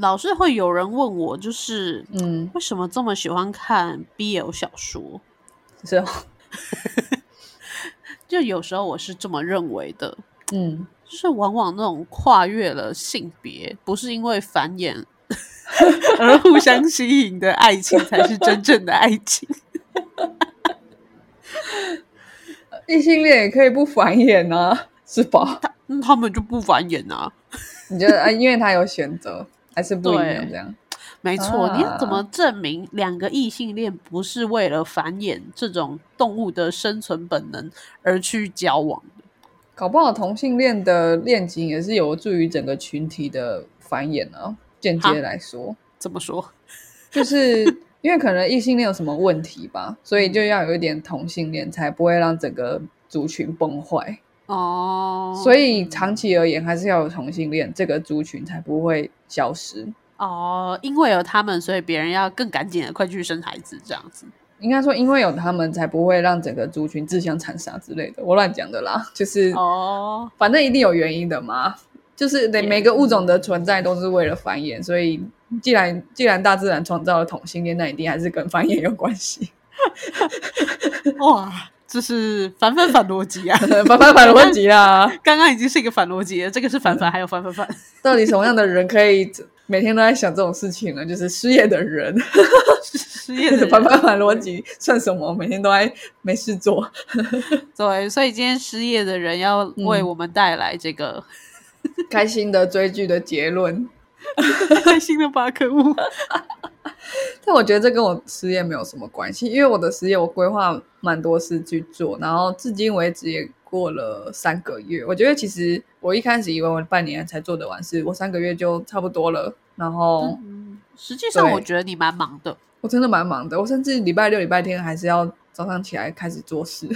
老是会有人问我，就是嗯，为什么这么喜欢看 BL 小说？是哦，就有时候我是这么认为的，嗯，就是往往那种跨越了性别，不是因为繁衍 而互相吸引的爱情，才是真正的爱情。异性恋也可以不繁衍啊，是吧？嗯，他们就不繁衍啊。你觉得啊，因为他有选择，还是不一样这样？没错，啊你要怎么证明两个异性恋不是为了繁衍这种动物的生存本能而去交往的？搞不好同性恋的恋情也是有助于整个群体的繁衍啊。间接来说，怎么说？就是因为可能异性恋有什么问题吧，所以就要有一点同性恋，才不会让整个族群崩坏。哦，所以长期而言，还是要有同性恋，这个族群才不会消失。哦，因为有他们，所以别人要更赶紧的快去生孩子，这样子。应该说，因为有他们，才不会让整个族群自相残杀之类的。我乱讲的啦，就是哦，反正一定有原因的嘛。就是得也每个物种的存在都是为了繁衍，所以既然既然大自然创造了同性恋，那一定还是跟繁衍有关系。哇，这是反反反逻辑啊！反反反逻辑啊！刚刚已经是一个反逻辑了，这个是反反，还有反反反。到底什么样的人可以每天都在想这种事情呢？就是失业的人，失业的反反反逻辑算什么？每天都在没事做。对，所以今天失业的人要为我们带来这个开心的追剧的结论。开心的巴克屋。但我觉得这跟我失业没有什么关系，因为我的失业我规划蛮多事去做，然后至今为止也过了三个月。我觉得其实我一开始以为我半年才做得完事，我三个月就差不多了。然后嗯，实际上我觉得你蛮忙的。我真的蛮忙的，我甚至礼拜六、礼拜天还是要早上起来开始做事。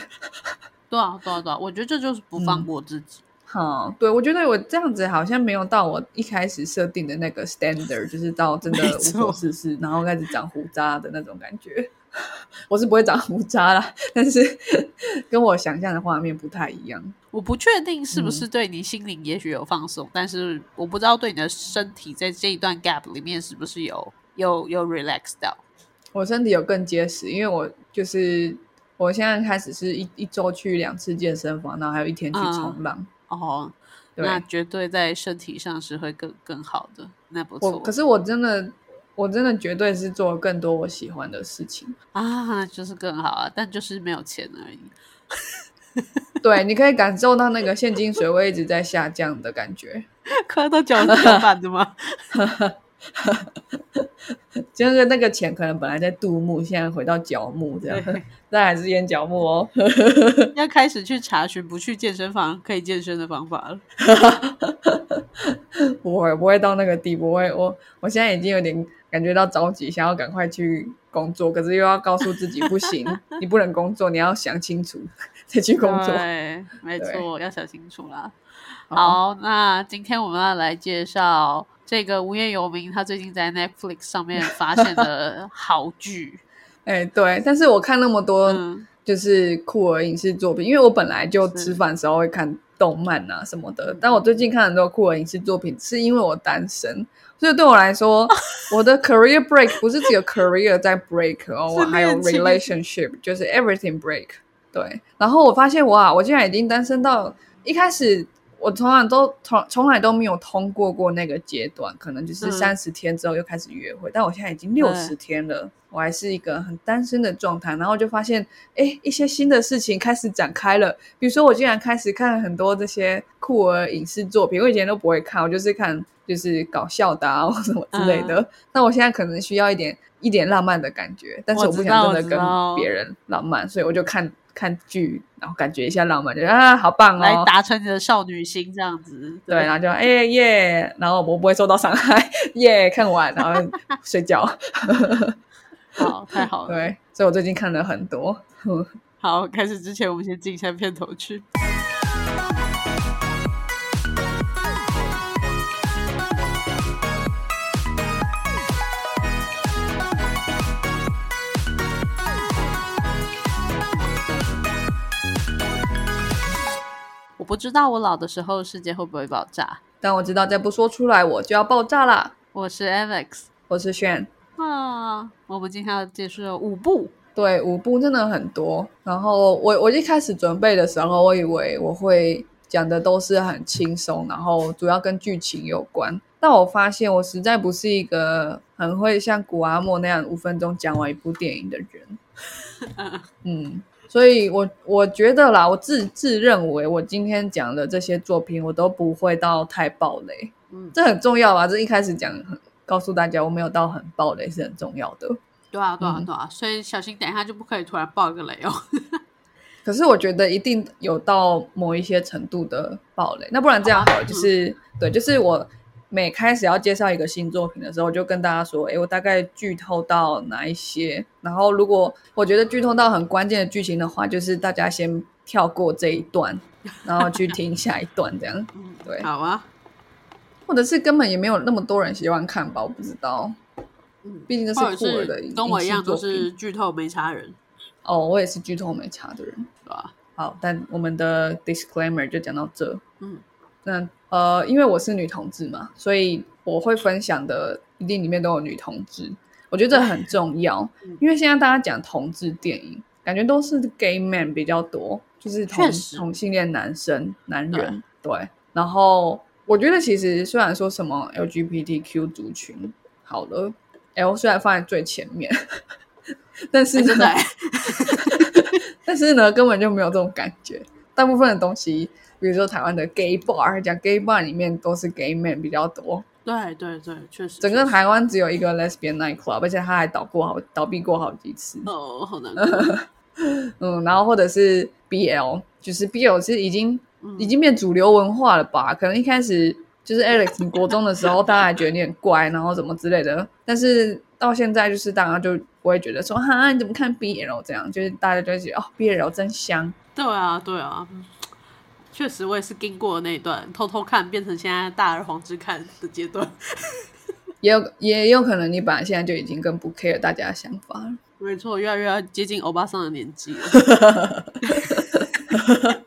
对啊，对啊，对啊，我觉得这就是不放过自己。好，对我觉得我这样子好像没有到我一开始设定的那个 standard，就是到真的无所事事，然后开始长胡渣的那种感觉。我是不会长胡渣啦，但是 跟我想象的画面不太一样。我不确定是不是对你心灵也许有放松，但是我不知道对你的身体在这一段 gap 里面是不是有有有 relax 到。我身体有更结实，因为我就是我现在开始是一一周去两次健身房，然后还有一天去冲浪。哦，那绝对在身体上是会更更好的，那不错可是我真的，我真的绝对是做了更多我喜欢的事情。啊，就是更好啊，但就是没有钱而已。对，你可以感受到那个现金水位一直在下降的感觉。快到脚脚板的吗？就是那个钱可能本来在杜牧，现在回到脚木这样对，但还是演脚木哦。要开始去查询不去健身房可以健身的方法了。不会，不会到那个地步。我会我我现在已经有点感觉到着急，想要赶快去工作，可是又要告诉自己不行，你不能工作，你要想清楚再去工作。对，没对错，要想清楚啦。好好，那今天我们要来介绍这个无业游民，他最近在 Netflix 上面发现的好剧。哎、对，但是我看那么多嗯，就是酷儿影视作品，因为我本来就吃饭的时候会看动漫啊什么的，但我最近看很多酷儿影视作品，是因为我单身，所以对我来说，我的 career break 不是只有 career 在 break 哦，我还有 relationship，就是 everything break。对，然后我发现哇，我竟然已经单身到一开始。我从来都从从来都没有通过过那个阶段，可能就是嗯三十天之后又开始约会，但我现在已经六十天了，我还是一个很单身的状态，然后就发现，哎，一些新的事情开始展开了。比如说，我竟然开始看很多这些酷儿影视作品，我以前都不会看，我就是看就是搞笑的啊或什么之类的。嗯 那我现在可能需要一点一点浪漫的感觉，但是我不想真的跟别人浪漫，所以我就看看剧，然后感觉一下浪漫，就啊好棒哦来哦。达成你的少女心这样子。对，然后就哎耶，然后我不会受到伤害，耶，看完然后睡觉。好，太好了。对，所以我最近看了很多。好，开始之前我们先进一下片头曲。我不知道我老的时候世界会不会爆炸。但我知道再不说出来我就要爆炸啦。我是 Alex 我是炫。啊。我们今天要介绍五部，对，五部真的很多。然后我我一开始准备的时候，我以为我会讲的都是很轻松，然后主要跟剧情有关。但我发现我实在不是一个很会像古阿莫那样五分钟讲完一部电影的人。嗯，所以我我觉得啦，我自自认为我今天讲的这些作品，我都不会到太暴雷。嗯，这很重要啊！这一开始讲，告诉大家我没有到很暴雷是很重要的。对啊，对啊，嗯对啊，所以小心等一下就不可以突然爆一个雷哦。可是我觉得一定有到某一些程度的暴雷，那不然这样好就是、对，就是我每开始要介绍一个新作品的时候，我就跟大家说，诶，我大概剧透到哪一些，然后如果我觉得剧透到很关键的剧情的话，就是大家先跳过这一段，然后去听下一段这样，嗯，对。好啊，或者是根本也没有那么多人喜欢看吧，我不知道，嗯，毕竟这是酷儿的是跟我一样都是剧透没差人，哦，我也是剧透没差的人。对吧？好，但我们的 disclaimer 就讲到这。嗯，那呃，因为我是女同志嘛，所以我会分享的一定里面都有女同志，我觉得这很重要。嗯因为现在大家讲同志电影，感觉都是 gay man 比较多，就是同同性恋男生男人对。然后我觉得其实虽然说什么 LGBTQ 族群好了，L 虽然放在最前面，但是真的欸 但是呢，根本就没有这种感觉。大部分的东西，比如说台湾的 gay bar，讲 gay bar 里面都是 gay man 比较多。对对对，确实，整个台湾只有一个 lesbian night club，而且他还倒过好倒闭过好几次。哦，好难过，嗯，然后或者是 BL，就是 BL 是已经嗯已经变主流文化了吧？可能一开始就是 Alex 你国中的时候，大家还觉得你很怪，然后怎么之类的。但是到现在，就是大家就不会觉得说哈你怎么看 BL 这样，就是大家就会觉得哦 BL 真香。对啊，对啊，嗯确实我也是经过那一段偷偷看变成现在大而皇之看的阶段。也有也有可能你本来现在就已经更不 care 大家的想法了。没错，越来越要接近欧巴桑的年纪了。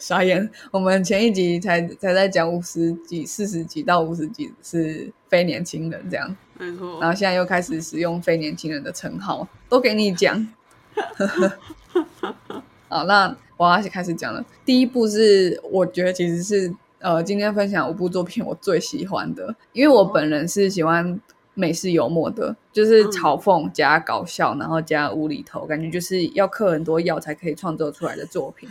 傻眼，我们前一集才才在讲五十几、四十几到五十几是非年轻人这样，没错然，后现在又开始使用非年轻人的称号，都给你讲。好，那我要开始讲了。第一部是我觉得其实是呃，今天分享五部作品我最喜欢的，因为我本人是喜欢美式幽默的，就是嘲讽加搞笑，然后加无厘头，感觉就是要嗑很多药才可以创作出来的作品。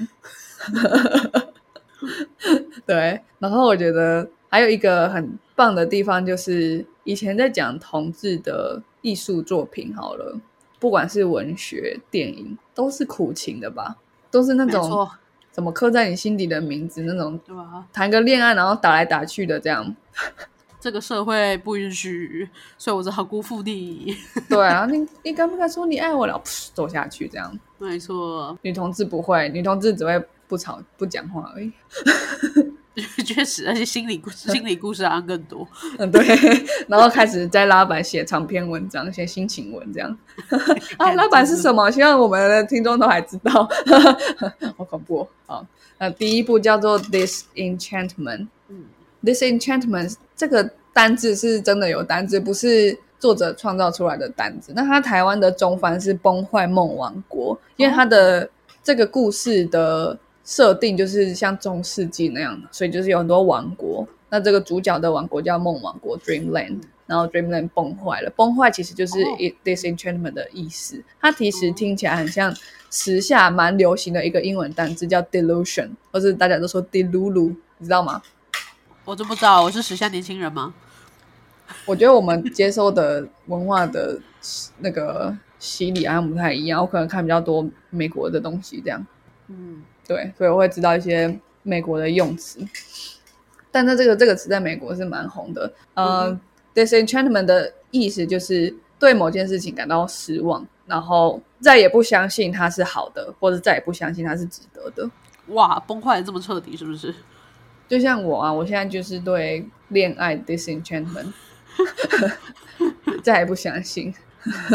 对，然后我觉得还有一个很棒的地方，就是以前在讲同志的艺术作品，好了，不管是文学、电影，都是苦情的吧，都是那种，怎么刻在你心底的名字那种，对吧？谈个恋爱然后打来打去的这样。这个社会不允许，所以我只好辜负你。对啊，你你敢不敢说你爱我了？噗走下去这样。没错，女同志不会，女同志只会不吵不讲话而已。确实，而且心理故事、心理故事好像更多。嗯，对，然后开始在拉板写长篇文章，写心情文这样。啊，拉板是什么？希望我们的听众都还知道，好恐怖哦。好，那第一部叫做《Disenchantment》。嗯，Disenchantment 这个单字是真的有单字，不是作者创造出来的单字。那它台湾的中翻是崩坏梦王国，因为它的这个故事的设定就是像中世纪那样，所以就是有很多王国。那这个主角的王国叫梦王国 （Dreamland），然后 Dreamland 崩坏了。崩坏其实就是 disenchantment 的意思。它其实听起来很像时下蛮流行的一个英文单词叫 delusion，或是大家都说 delulu，你知道吗？我都不知道，我是时下年轻人吗？我觉得我们接受的文化的那个洗礼好像不太一样，我可能看比较多美国的东西，这样嗯，对，所以我会知道一些美国的用词。但是这个这个词在美国是蛮红的。呃、嗯 d i s e n c h a n t m e n t 的意思就是对某件事情感到失望，然后再也不相信它是好的，或者再也不相信它是值得的。哇，崩坏的这么彻底，是不是？就像我啊，我现在就是对恋爱 disenchantment，再也不相信，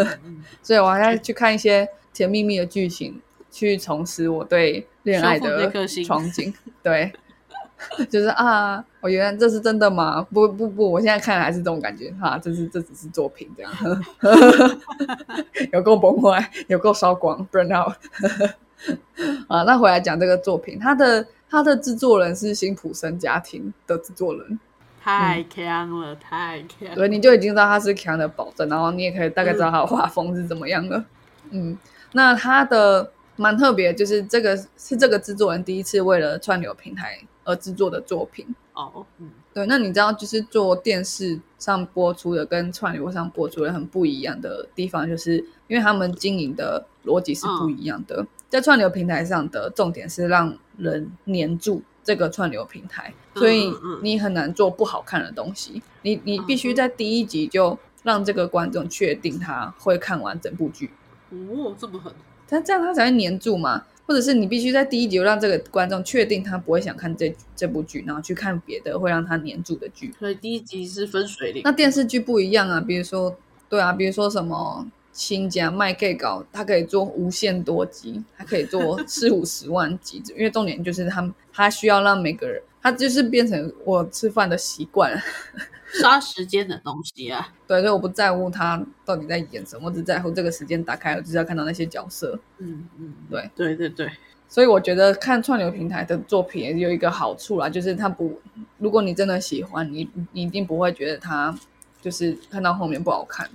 所以我还要去看一些甜蜜蜜的剧情，去重拾我对恋爱的那颗心憧憬。对，就是啊，我原来这是真的吗？不不不，我现在看还是这种感觉哈，这是这只是作品这样，有够崩坏，有够烧光，burn out 啊。那回来讲这个作品，它的它的制作人是辛普森家庭的制作人，太强了，太强。对，你就已经知道他是强的保证，然后你也可以大概知道他的画风是怎么样的。嗯，那他的蛮特别，就是这个是这个制作人第一次为了串流平台而制作的作品。哦，嗯，对，那你知道就是做电视上播出的跟串流上播出的很不一样的地方，就是因为他们经营的逻辑是不一样的。在串流平台上的重点是让人黏住这个串流平台，所以你很难做不好看的东西。你你必须在第一集就让这个观众确定他会看完整部剧。哦，这么狠！他这样他才会黏住嘛。或者是你必须在第一集就让这个观众确定他不会想看这这部剧，然后去看别的会让他黏住的剧。所以第一集是分水岭。那电视剧不一样啊，比如说，对啊，比如说什么亲家卖 gay 稿，它可以做无限多集，它可以做四五十万集，因为重点就是他他需要让每个人，他就是变成我吃饭的习惯。杀时间的东西啊，对，所以我不在乎他到底在演什么，我只在乎这个时间打开了就是要看到那些角色。嗯嗯，对对对对，所以我觉得看串流平台的作品也有一个好处啦，就是他不，如果你真的喜欢，你你一定不会觉得他就是看到后面不好看。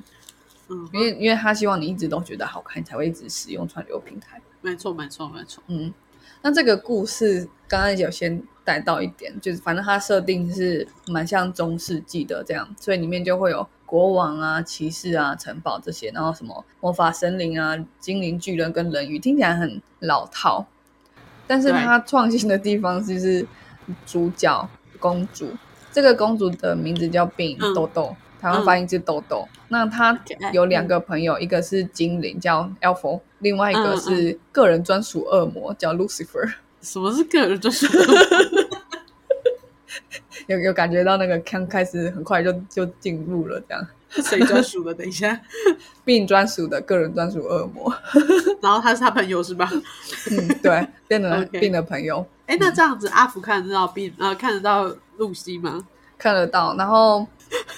嗯，因为因为他希望你一直都觉得好看，才会一直使用串流平台。没错没错没错。嗯，那这个故事刚刚有先。带到一点，就是反正它设定是蛮像中世纪的这样，所以里面就会有国王啊、骑士啊、城堡这些，然后什么魔法森林啊、精灵巨人跟人鱼，听起来很老套。但是它创新的地方就是主角公主，这个公主的名字叫病豆豆，台湾发音是豆豆。那她有两个朋友，一个是精灵叫 Elf，另外一个是个人专属恶魔叫 Lucifer。什么是个人专属？有有感觉到那个刚开始很快就就进入了这样。谁专属的？等一下，病专属的个人专属恶魔。然后他是他朋友是吧？嗯，对，变成病的朋友。哎，那这样子阿福看得到病呃看得到露西吗？看得到。然后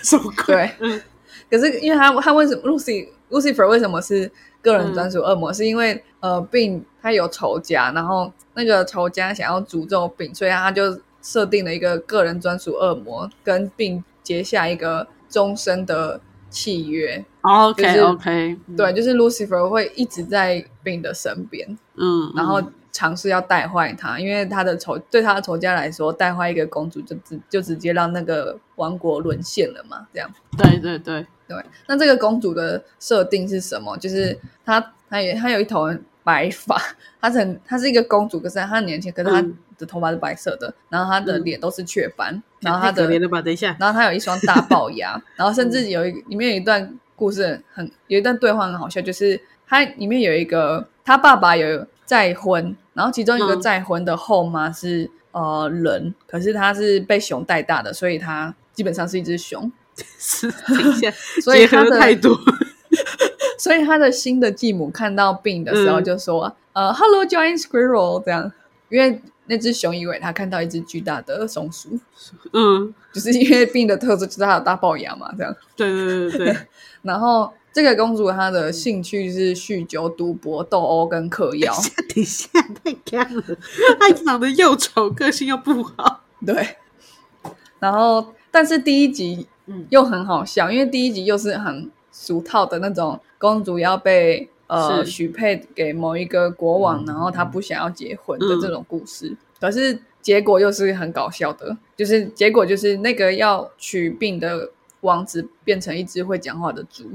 什么鬼？嗯。可是因为他他为什么 Lucy Lucifer 为什么是个人专属恶魔？是因为呃病他有仇家，然后那个仇家想要诅咒病，所以他就设定了一个个人专属恶魔，跟病结下一个终身的契约。OK OK，对，就是 Lucifer 会一直在病的身边，嗯，然后尝试要带坏他，因为他的仇对他的仇家来说，带坏一个公主就直就直接让那个王国沦陷了嘛，这样。对对对对，那这个公主的设定是什么？就是她，她也她有一头。白发，她很，她是一个公主，可是她很年轻，可是她的头发是白色的，然后她的脸都是雀斑，然后她的，等一下，然后她有一双大龅牙，然后甚至有一里面有一段故事很有一段对话很好笑，就是她里面有一个她爸爸有再婚，然后其中一个再婚的后妈是呃人，可是她是被熊带大的，所以她基本上是一只熊，所以他的太多。所以他的新的继母看到病的时候就说：“呃，Hello, giant squirrel。”这样，因为那只熊以为他看到一只巨大的松鼠，嗯，就是因为病的特质就是他有大龅牙嘛，这样。对对对对。然后这个公主她的兴趣是酗酒、赌博、斗殴跟嗑药。等一下，太干了！她长得又丑，个性又不好。对。然后，但是第一集嗯又很好笑，因为第一集又是很俗套的那种。公主要被呃许配给某一个国王，然后她不想要结婚的这种故事，可是结果又是很搞笑的，就是结果就是那个要娶病的王子变成一只会讲话的猪。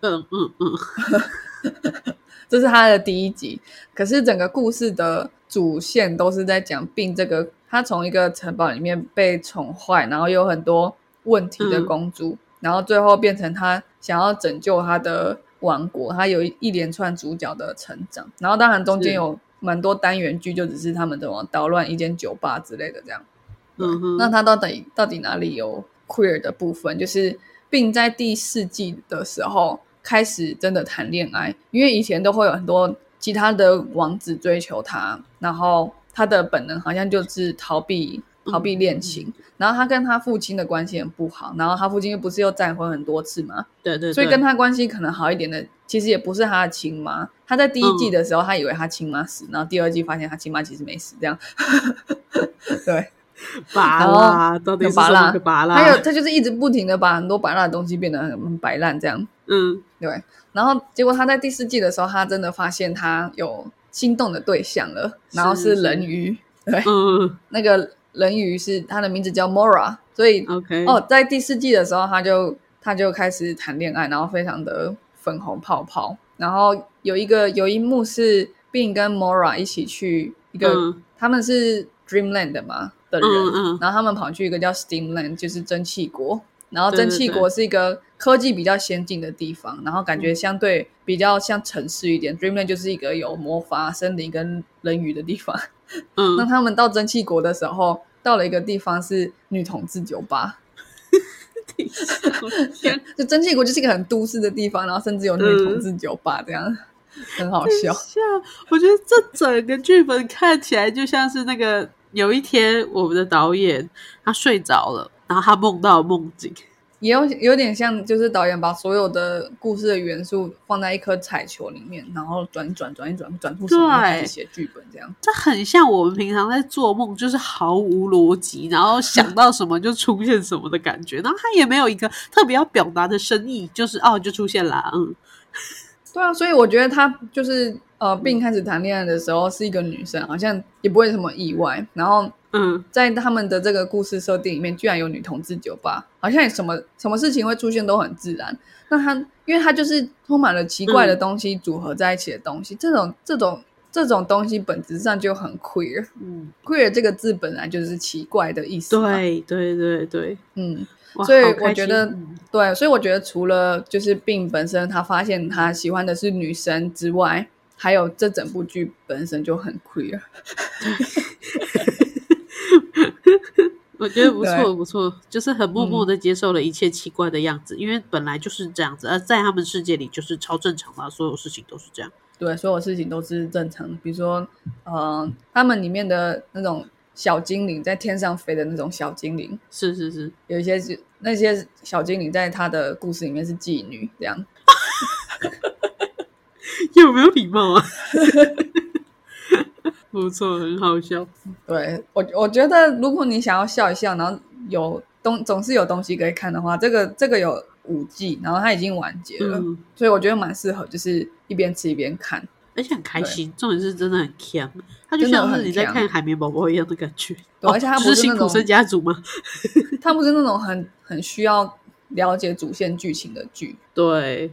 嗯嗯嗯，这是他的第一集。可是整个故事的主线都是在讲病这个，他从一个城堡里面被宠坏，然后有很多问题的公主，然后最后变成他想要拯救他的。王国，他有一连串主角的成长，然后当然中间有蛮多单元剧，就只是他们怎么捣乱一间酒吧之类的这样。嗯哼，那他到底到底哪里有 queer 的部分？就是并在第四季的时候开始真的谈恋爱，因为以前都会有很多其他的王子追求他，然后他的本能好像就是逃避逃避恋情。然后他跟他父亲的关系很不好，然后他父亲又不是又再婚很多次嘛，对对，所以跟他关系可能好一点的，其实也不是他的亲妈。他在第一季的时候，他以为他亲妈死，然后第二季发现他亲妈其实没死，这样。对，拔啦，到底拔啦？还有他就是一直不停的把很多白蜡的东西变得很白烂，这样。嗯，对。然后结果他在第四季的时候，他真的发现他有心动的对象了，然后是人鱼。对，嗯，那个人鱼是他的名字叫 Mora，所以 OK 哦，在第四季的时候，他就他就开始谈恋爱，然后非常的粉红泡泡。然后有一个有一幕是 Bin 跟 Mora 一起去一个，他们是 Dreamland 嘛的人，然后他们跑去一个叫 Steamland，就是蒸汽国。然后蒸汽国是一个科技比较先进的地方，然后感觉相对比较像城市一点。Dreamland 就是一个有魔法、森林跟人鱼的地方。嗯，那他们到蒸汽国的时候，到了一个地方是女同志酒吧。就蒸汽国就是一个很都市的地方，然后甚至有女同志酒吧，这样很好笑。像我觉得这整个剧本看起来就像是那个有一天我们的导演他睡着了，然后他梦到梦境。也有有点像，就是导演把所有的故事的元素放在一颗彩球里面，然后转一转，转一转，转出什么写剧本这样。这很像我们平常在做梦，就是毫无逻辑，然后想到什么就出现什么的感觉。然后他也没有一个特别要表达的深意，就是哦，就出现了。嗯，对啊，所以我觉得他就是呃，并开始谈恋爱的时候是一个女生，好像也不会什么意外。然后。嗯，在他们的这个故事设定里面，居然有女同志酒吧，好像什么什么事情会出现都很自然。那他，因为他就是充满了奇怪的东西组合在一起的东西，这种这种这种东西本质上就很 queer。嗯，queer 这个字本来就是奇怪的意思。对对对对，嗯，所以我觉得，对，所以我觉得除了就是病本身，他发现他喜欢的是女生之外，还有这整部剧本身就很 queer。我觉得不错不错，就是很默默的接受了一切奇怪的样子，因为本来就是这样子，而在他们世界里就是超正常的，所有事情都是这样。对，所有事情都是正常。比如说，呃，他们里面的那种小精灵在天上飞的那种小精灵，是是是，有一些是那些小精灵在他的故事里面是妓女，这样。有没有礼貌啊？不错，很好笑。对我，我觉得如果你想要笑一笑，然后有东总是有东西可以看的话，这个这个有五季，然后它已经完结了，所以我觉得蛮适合，就是一边吃一边看，而且很开心。重点是真的很强，它就像是你在看海绵宝宝一样的感觉。对，而且它不是辛苦生家族吗？它不是那种很很需要了解主线剧情的剧。对，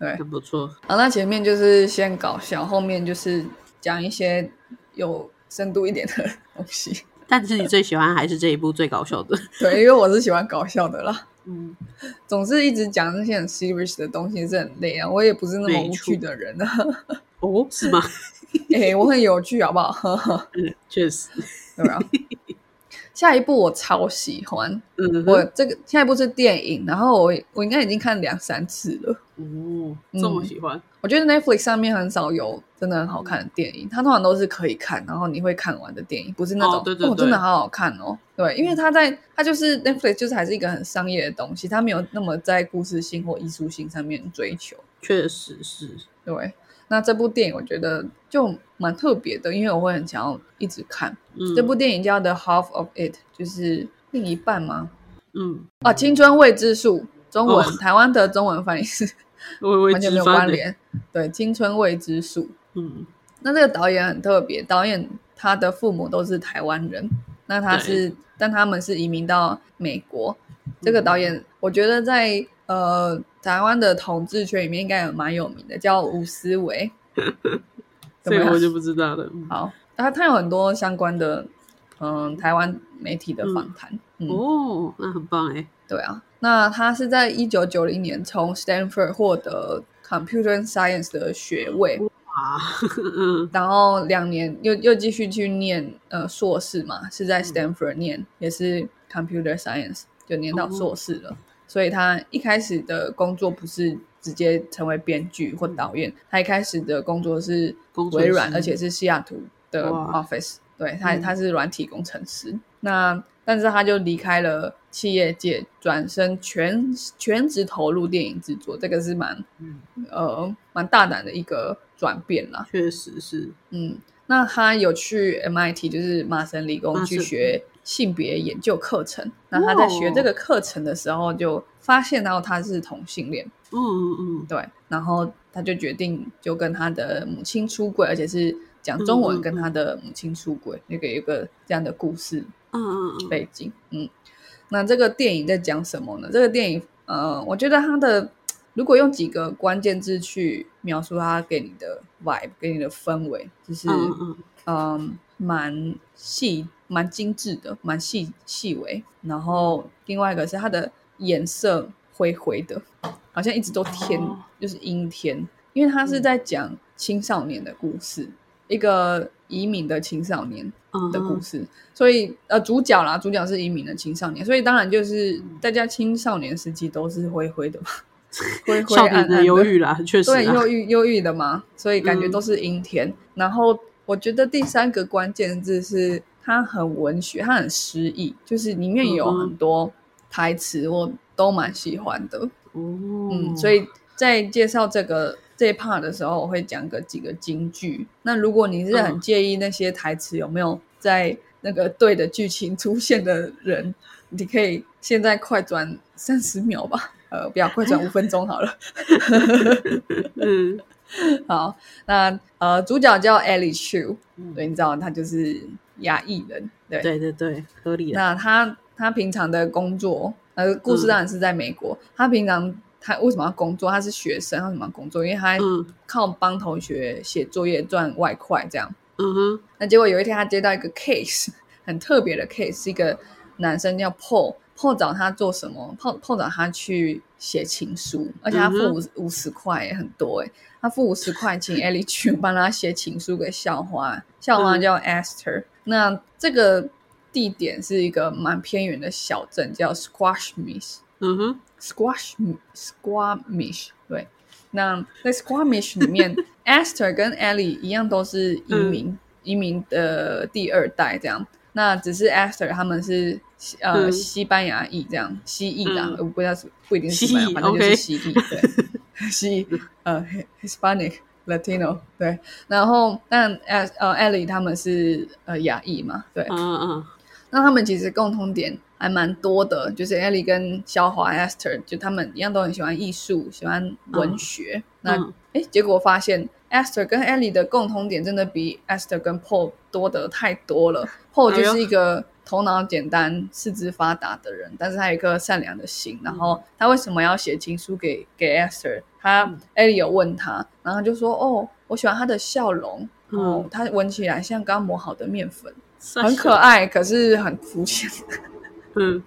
对，很不错。好，那前面就是先搞笑，后面就是。讲一些有深度一点的东西，但是你最喜欢还是这一部最搞笑的？对，因为我是喜欢搞笑的啦。嗯，总是一直讲那些很 serious 的东西是很累啊。我也不是那么无趣的人啊。哦，是吗？哎，我很有趣，好不好？嗯，确实，对吧？下一部我超喜欢，嗯，我这个下一部是电影，然后我我应该已经看两三次了。哦，这么喜欢？我觉得 Netflix 上面很少有真的很好看的电影，它通常都是可以看，然后你会看完的电影，不是那种哦，真的好好看哦。对，因为它在它就是 Netflix 就是还是一个很商业的东西，它没有那么在故事性或艺术性上面追求。确实是，对。那这部电影我觉得就蛮特别的，因为我会很想要一直看。这部电影叫《The Half of It》，就是另一半吗？嗯，啊，青春未知数，中文台湾的中文翻译是 完全没有关联。对，青春未知数。嗯，那这个导演很特别，导演他的父母都是台湾人，那他是，但他们是移民到美国。这个导演，我觉得在呃。台湾的统治圈里面应该有蛮有名的，叫吴思维，这个我就不知道了。好，他他有很多相关的嗯台湾媒体的访谈。哦，那很棒哎。对啊，那他是在一九九零年从 Stanford 获得 Computer Science 的学位，啊，然后两年又又继续去念呃硕士嘛，是在 Stanford 念，也是 Computer Science，就念到硕士了。所以他一开始的工作不是直接成为编剧或导演，他一开始的工作是微软，而且是西雅图的 office。对他嗯他是软体工程师。那但是他就离开了企业界，转身全全职投入电影制作，这个是蛮嗯，呃蛮大胆的一个转变啦。确实是，嗯，那他有去 MIT，就是麻省理工去学性别研究课程。那他在学这个课程的时候，就发现到他是同性恋，嗯嗯嗯，对，然后他就决定就跟他的母亲出轨，而且是讲中文跟他的母亲出轨，那个有个这样的故事嗯嗯嗯，背景。嗯，那这个电影在讲什么呢？这个电影，呃，我觉得他的如果用几个关键字去描述它给你的 vibe，给你的氛围，就是嗯嗯嗯，嗯，蛮细、蛮精致的，蛮细细微。然后另外一个是它的颜色灰灰的，好像一直都天，哦。就是阴天，因为它是在讲青少年的故事，一个移民的青少年嗯的故事。所以呃，主角啦，主角是移民的青少年，所以当然就是嗯大家青少年时期都是灰灰的嘛，灰灰暗暗的。忧郁啦，确实对，啊，忧郁忧郁的嘛，所以感觉嗯。都是阴天。然后我觉得第三个关键字是它很文学，它很诗意，就是里面有很多台词，我都蛮喜欢的。哦，嗯，所以在介绍这个这一 part 的时候，我会讲个几个金句。那如果你是很嗯介意那些台词有没有在那个对的剧情出现的人，你可以现在快转三十秒吧，呃，不要快转五分钟好了。嗯 好，那呃，主角叫 Ellie Chu，嗯对，你知道他就是亚裔人，对。对对对，合理的，那他他平常的工作，呃，故事当然是在美国。他平常他为什么要工作？他是学生，他为什么要工作？因为他嗯靠帮同学写作业赚外快这样。嗯哼，那结果有一天他接到一个 case，很特别的 case，是一个男生叫 Paul，Paul 找他做什么？Paul Paul 找他去写情书，而且他付嗯五五十块，也很多哎。他付五十块请 Ellie 去帮他写情书给校花，校花嗯叫 Esther。那这个地点是一个蛮偏远的小镇，叫 Squamish。嗯哼，Squash Squamish 对。那在 Squamish 里面，Esther 跟 Ellie 一样都是移民，移民的第二代这样。那只是 Esther 他们是呃、嗯西班牙裔这样，西裔的，嗯我不知道是不一定是西班牙，反正就是西裔对，西呃 Hispanic Latino 对。然后但呃呃 Ellie 他们是呃亚裔嘛，对。嗯嗯那他们其实共同点还蛮多的，就是 Ellie 跟肖华 Esther，就他们一样都很喜欢艺术，喜欢文学。那嗯哎，结果发现 Esther 跟 Ellie 的共同点真的比 Esther 跟 Paul 多得太多了。Paul 就是一个头脑简单、四肢发达的人，但是他有一颗善良的心。然后他为什么要写情书给给 Esther？他嗯 Ellie 有问他，然后他就说：“哦，我喜欢他的笑容，哦嗯，他闻起来像刚磨好的面粉。”嗯，很可爱，可是很肤浅。嗯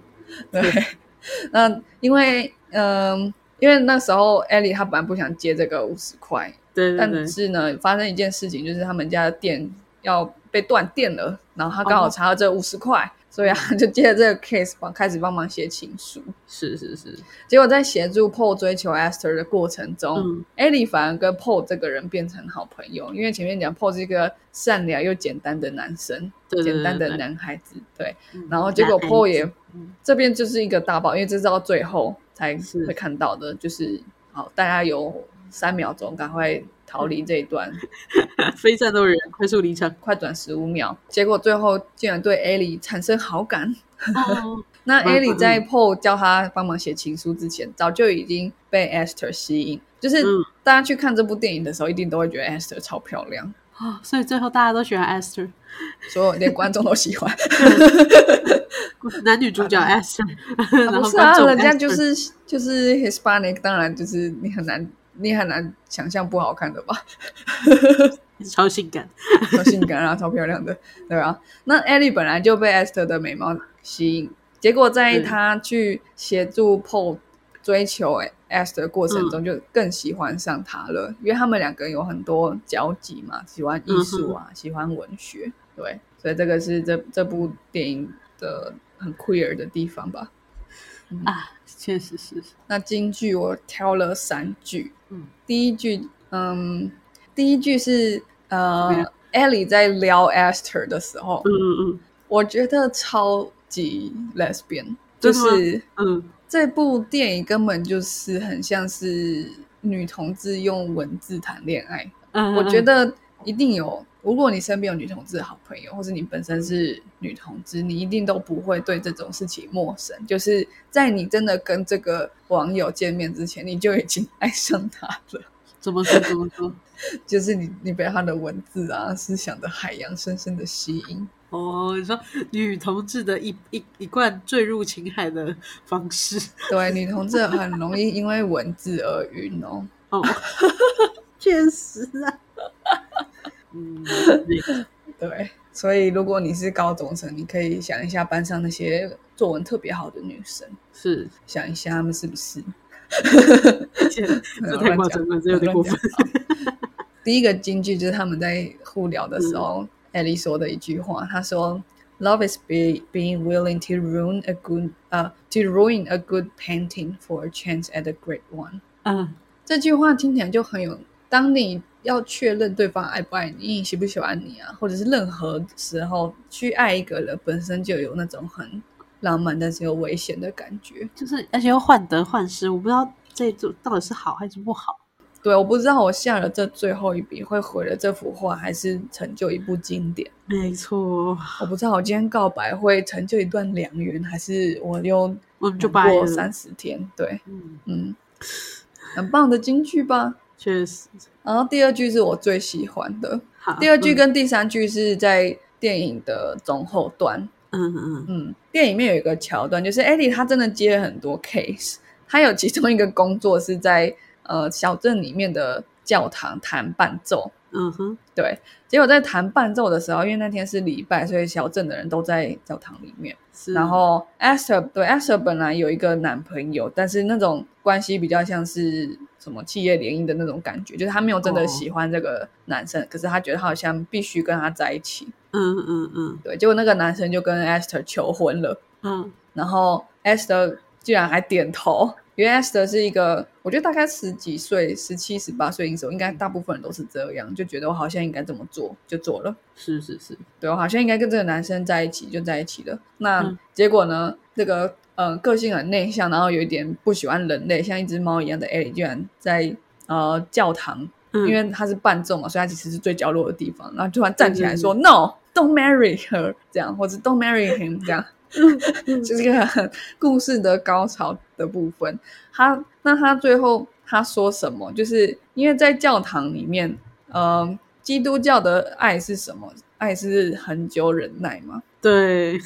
对，那因为嗯、因为那时候艾莉她本来不想接这个五十块，但对对对，是呢，发生一件事情，就是他们家的店要被断电了，然后他刚好哦。查到这五十块，所以他就接了这个 case，帮开始帮忙写情书。是是是，结果在协助 Paul 追求 Esther 的过程中嗯。艾莉反而跟 Paul 这个人变成好朋友，因为前面讲 Paul 是一个善良又简单的男生，对对简单的男孩子，对。嗯然后结果 Paul 也嗯这边就是一个大爆，因为这是到最后才是。会看到的，就是好，大家有三秒钟，赶快逃离这一段，非战斗人快速离场。快转十五秒，结果最后竟然对 Ellie 产生好感。哦，那嗯 Ellie 嗯在 Paul 叫他帮忙写情书之前，早就已经被 Esther 吸引，就是嗯大家去看这部电影的时候，一定都会觉得 Esther 超漂亮，哦所以最后大家都喜欢 Esther，所有连观众都喜欢。男女主角 Esther，然不是啊，人家就是就是 Hispanic，当然就是你很难你很难想象不好看的吧？超性感。超性感啊，超漂亮的，对吧？那 Ellie 本来就被 Esther 的美貌吸引，结果在嗯她去协助 Paul 追求 Esther 的过程中，就更喜欢上他了，因为他们两个有很多交集嘛，喜欢艺术啊，喜欢文学，对，所以这个是这这部电影的很 queer 的地方吧。啊，确实是，那京剧我挑了三句，嗯，第一句，嗯，第一句是呃样 Ellie 在撩 Esther 的时候，嗯嗯嗯。我觉得超级 lesbian，就是嗯。这部电影根本就是很像是女同志用文字谈恋爱。嗯，我觉得一定有，如果你身边有女同志的好朋友，或者你本身是女同志，你一定都不会对这种事情陌生。就是在你真的跟这个网友见面之前，你就已经爱上他了。怎么说怎么说？就是你，你被他的文字啊、思想的海洋深深的吸引。哦，你说女同志的一一一贯坠入情海的方式对，女同志很容易因为文字而晕哦。哦，确实啊。嗯，对，所以如果你是高中生，你可以想一下班上那些作文特别好的女生，是，想一下她们是不是？这这太夸张了，这有点过分。第一个金句就是他们在互聊的时候，艾莉说的一句话，她说：“Love is be being willing to ruin a good 呃、to ruin a good painting for a chance at a great one。嗯，”这句话听起来就很有，当你要确认对方爱不爱你、喜不喜欢你啊，或者是任何时候去爱一个人，本身就有那种很浪漫但是又危险的感觉。就是而且又患得患失，我不知道这组到底是好还是不好。对，我不知道我下了这最后一笔会毁了这幅画，还是成就一部经典。没错，我不知道我今天告白会成就一段良缘，还是我又我就难过。三十天。对，嗯，嗯，很棒的金句吧。确实。然后第二句是我最喜欢的，好，第二句嗯跟第三句是在电影的中后段。嗯嗯嗯，电影里面有一个桥段，就是艾莉她真的接了很多 case，她有其中一个工作是在呃小镇里面的教堂弹伴奏。嗯哼，对，结果在弹伴奏的时候，因为那天是礼拜，所以小镇的人都在教堂里面。是。然后 Esther 对 Esther 本来有一个男朋友，但是那种关系比较像是什么企业联姻的那种感觉，就是他没有真的哦喜欢这个男生，可是他觉得他好像必须跟他在一起。嗯嗯嗯对，结果那个男生就跟 Esther 求婚了，嗯然后 Esther 居然还点头。因为 Esther 是一个，我觉得大概十几岁、十七、十八岁的时候，应该大部分人都是这样，就觉得我好像应该这么做，就做了。是是是，对我好像应该跟这个男生在一起，就在一起了。那、嗯结果呢？这个呃个性很内向，然后有一点不喜欢人类，像一只猫一样的 Ellie，居然在呃教堂，嗯因为他是伴奏嘛，所以他其实是最角落的地方，然后突然站起来说、“No，don't marry her” 这样，或者 “Don't marry him” 这样。就是一个故事的高潮的部分。他那他最后他说什么？就是因为在教堂里面，呃，基督教的爱是什么？爱是恒久忍耐嘛？对，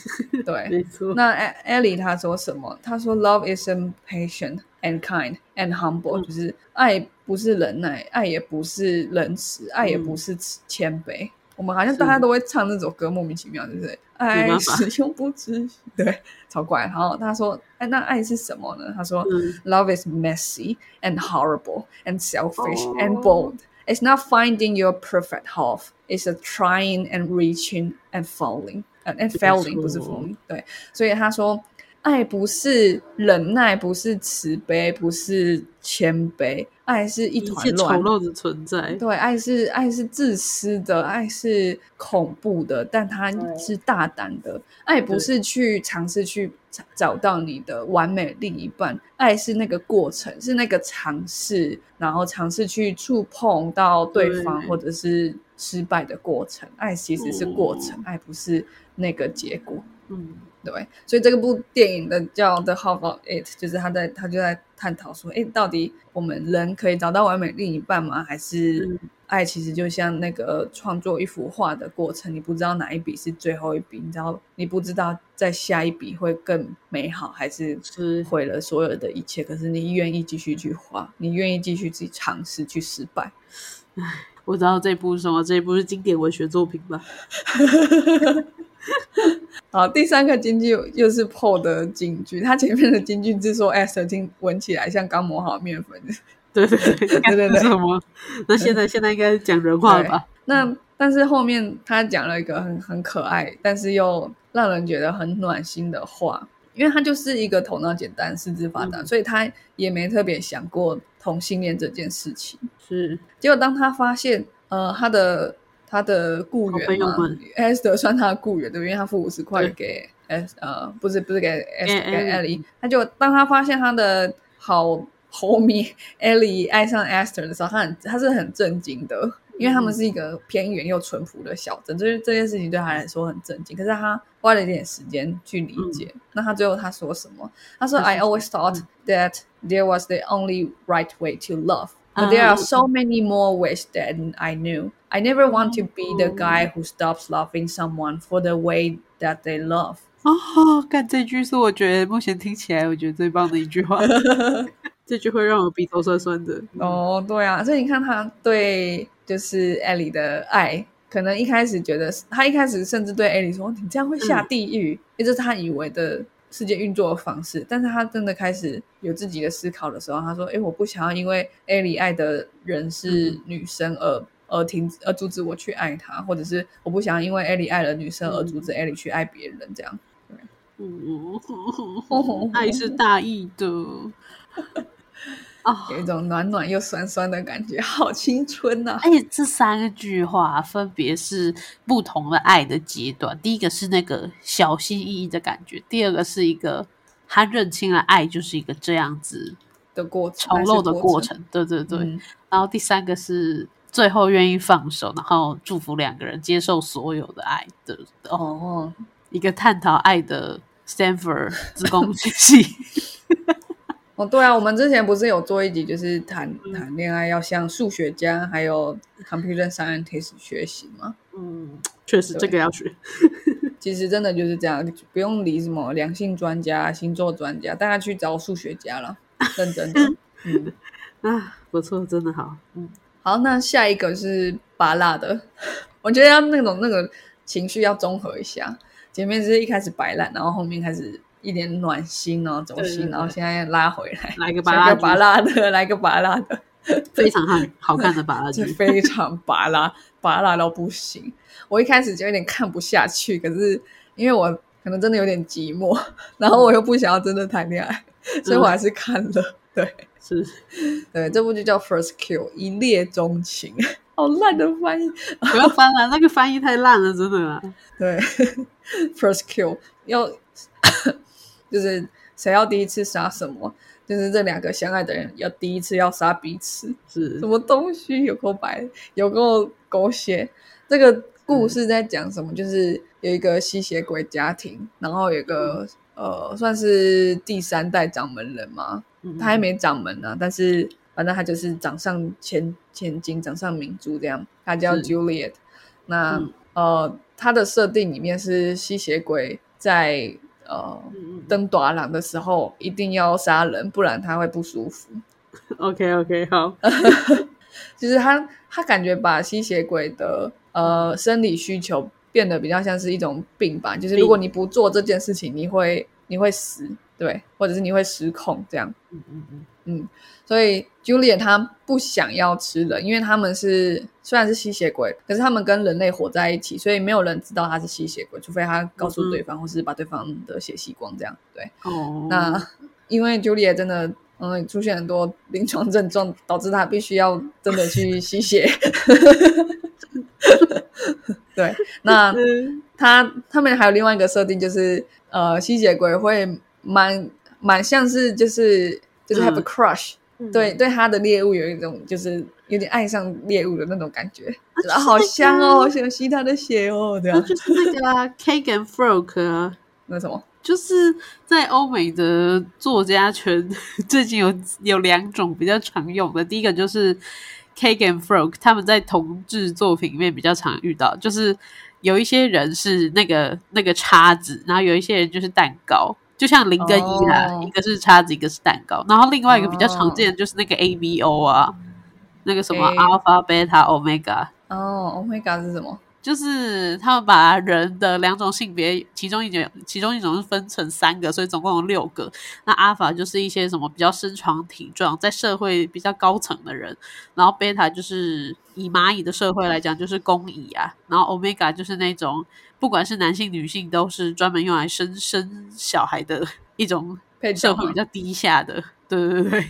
对。没错。那 Ellie 她说什么？她说 “Love is patient and kind and humble”，、嗯就是爱不是忍耐，爱也不是仁慈，爱也不是谦卑。我们好像大家都会唱那首歌，莫名其妙，对不对？爱办法是永不止息，对，超怪。然后他说：“哎，那爱是什么呢？”他说、嗯 l o v e is messy and horrible and selfish 哦 and bold. It's not finding your perfect half. It's a trying and reaching and falling. 呃 and 没 failing 错不是 falling，对，所以他说， 爱不是忍耐，不是慈悲，不是谦卑，爱是一一切丑团乱。陋的存在，对，爱是爱是自私的，爱是恐怖的，但它是大胆的。爱不是去尝试去找找到你的完美另一半，爱是那个过程，是那个尝试，然后尝试去触碰到对方，对或者是失败的过程。爱其实是过程，爱不是那个结果。嗯，对，所以这个部电影的叫《The How About It》，就是他在他就在探讨说，哎，到底我们人可以找到完美另一半吗？还是嗯爱其实就像那个创作一幅画的过程，你不知道哪一笔是最后一笔，你知道你不知道在下一笔会更美好，还是是毁了所有的一切。可是你愿意继续去画，你愿意继续去尝试去失败。我知道这部是什么，这一部是经典文学作品吧？好，第三个金句又是 Paul 的金句，他前面的金句是说 Esther 听闻起来像刚磨好面粉。对对 对，对对是什么？那现在现在应该是讲人话了吧？那但是后面他讲了一个很很可爱，但是又让人觉得很暖心的话，因为他就是一个头脑简单、四肢发达，嗯所以他也没特别想过同性恋这件事情。是，结果当他发现，呃，他的他的雇员嘛，Esther 算他的雇员对不对？因为他付五十块对给 S 呃，不是不是给 Esther 给 Ellie 他就当他发现他的好 homie Ellie 爱上 Esther 的时候，他很他是很震惊的。因为他们是一个偏远又淳朴的小镇，所以这件事情对他来说很震惊。可是他花了一点时间去理解。那他最后他说什么？他说：“I always thought that there was the only right way to love, but there are so many more ways than I knew. I never want to be the guy who stops loving someone for the way that they love.” 哦，看这句是我觉得目前听起来我觉得最棒的一句话，这句会让我鼻头酸酸的。哦，对啊，所以你看他对就是艾莉的爱，可能一开始觉得他一开始甚至对艾莉说：“你这样会下地狱。也就是他以为的世界运作的方式。但是他真的开始有自己的思考的时候，他说：“哎，我不想要因为艾莉爱的人是女生而而停止而阻止我去爱她，或者是我不想要因为艾莉爱了女生而阻止艾莉去爱别人。”这样，嗯，爱是大义的啊。有一种暖暖又酸酸的感觉，好青春呐、而且这三句话分别是不同的爱的阶段。第一个是那个小心翼翼的感觉，第二个是一个他认清了爱就是一个这样子的过程，丑陋的过过程。对对对。嗯然后第三个是最后愿意放手，然后祝福两个人接受所有的爱的哦，哦，一个探讨爱的 Stanford 自工系。哦，对啊，我们之前不是有做一集，就是谈谈恋爱要向数学家还有 computer scientist 学习吗？嗯，确实这个要学。其实真的就是这样，不用理什么两性专家、星座专家，大家去找数学家了，认真的。嗯，啊，不错，真的好。嗯，好，那下一个是拔辣的，我觉得要那种那个情绪要综合一下，前面是一开始摆烂，然后后面开始一点暖心哦，走心，然后现在拉回来，来个下拔辣剧拔辣的，来个巴拉的。非常好好看的拔蜡是剧。非常巴拉巴拉到不行。我一开始就有点看不下去，可是因为我可能真的有点寂寞，然后我又不想要真的谈恋爱，所以我还是看了。对是对，这部剧叫《First Kill》，一猎钟情，好烂的翻译。不要翻了，那个翻译太烂了，真的啦。对，First Kill 要就是谁要第一次杀什么，就是这两个相爱的人要第一次要杀彼此。是什么东西有够白，有够狗血。这个故事在讲什么？就是有一个吸血鬼家庭，然后有一个、呃，算是第三代掌门人嘛，嗯他还没掌门呢、但是反正他就是掌上千千金，掌上明珠这样。他叫 Juliet。那、嗯呃，他的设定里面是吸血鬼在呃嗯登短廊的时候一定要杀人，不然他会不舒服。OK OK 好，就是他他感觉把吸血鬼的呃生理需求变得比较像是一种病吧，就是如果你不做这件事情，你会你会死，对，或者是你会失控这样。嗯嗯嗯嗯，所以 Juliet 他不想要吃人，因为他们是虽然是吸血鬼，可是他们跟人类活在一起，所以没有人知道他是吸血鬼，除非他告诉对方，或是把对方的血吸光这样。对，哦，那因为 Juliet 真的。嗯，出现很多临床症状，导致他必须要真的去吸血。对，那嗯他他们还有另外一个设定，就是呃，吸血鬼会蛮蛮像是就是就是 have a 嗯 crush，、嗯对对，他的猎物有一种就是有点爱上猎物的那种感觉，啊好香哦，好想吸他的血哦，这样。那就是那个啊 Cake and Frog 啊。那什么？就是在欧美的作家圈，最近有有两种比较常用的。第一个就是 Cake and Frog，他们在同志作品里面比较常遇到，就是有一些人是那个那个叉子，然后有一些人就是蛋糕，就像零跟一啦，哦一个是叉子，一个是蛋糕。然后另外一个比较常见的就是那个 ABO 啊，那个什么 A Alpha、Beta、Omega。哦，Oh God 是什么？就是他们把人的两种性别，其中一种其中一种是分成三个，所以总共有六个。那阿法就是一些什么比较身强体壮，在社会比较高层的人，然后贝塔就是以蚂蚁的社会来讲就是工蚁啊，然后 omega 就是那种不管是男性女性都是专门用来生生小孩的一种社会比较低下的，对对对对，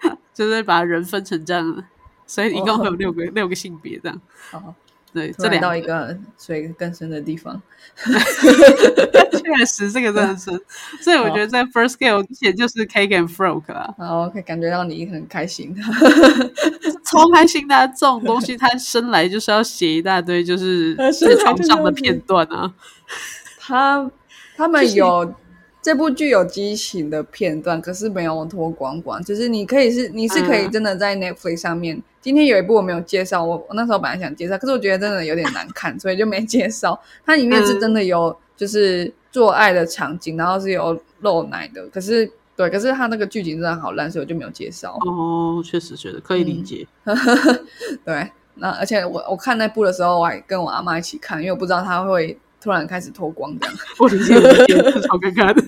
就是把人分成这样，所以一共会有六个、六个性别这样。哦对，这里到一个水更深的地方。确实这个真的是，所以我觉得在 first scale 之前就是 cake and frog 啊，然后可以感觉到你很开心。超开心的啊、这种东西，它生来就是要写一大堆，就是 在床上的片段啊。他他们就是有这部剧有激情的片段，可是没有脱光光。就是你可以是你是可以嗯真的在 Netflix 上面。今天有一部我没有介绍，我我那时候本来想介绍，可是我觉得真的有点难看，所以就没介绍。它里面是真的有就是做爱的场景，然后是有露奶的，可是对，可是它那个剧情真的好烂，所以我就没有介绍。哦，确实觉得可以理解。对，那而且我我看那部的时候，我还跟我阿妈一起看，因为我不知道她会突然开始脱光这样。我理解，超尴尬的。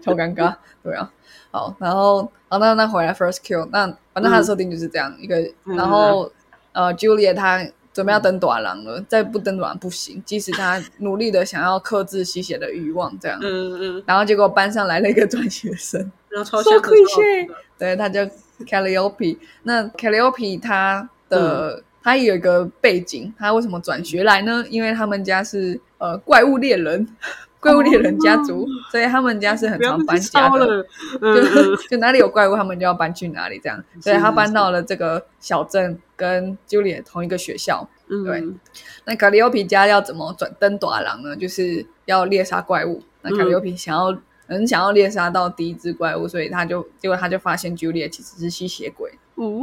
超尴尬。对啊，好，然后好，那那回来 first kill，那反正他的设定就是这样、一个，嗯然后呃，Julia 他准备要登短廊了，再不登短不行，即使他努力的想要克制吸血的欲望，这样，嗯嗯，然后结果班上来了一个转学生，然后超的。对，他叫 Calliope。那 Calliope 他的、他有一个背景，他为什么转学来呢？因为他们家是呃怪物猎人，怪物猎人家族，所以他们家是很常搬家的。嗯就嗯 就哪里有怪物，他们就要搬去哪里，这样，所以他搬到了这个小镇，跟 Juliet 同一个学校。嗯，对那卡利欧皮家要怎么转登短廊呢？就是要猎杀怪物。那卡利欧皮想要很想要猎杀到第一只怪物，所以他就结果他就发现 Juliet 其实是吸血鬼，哦，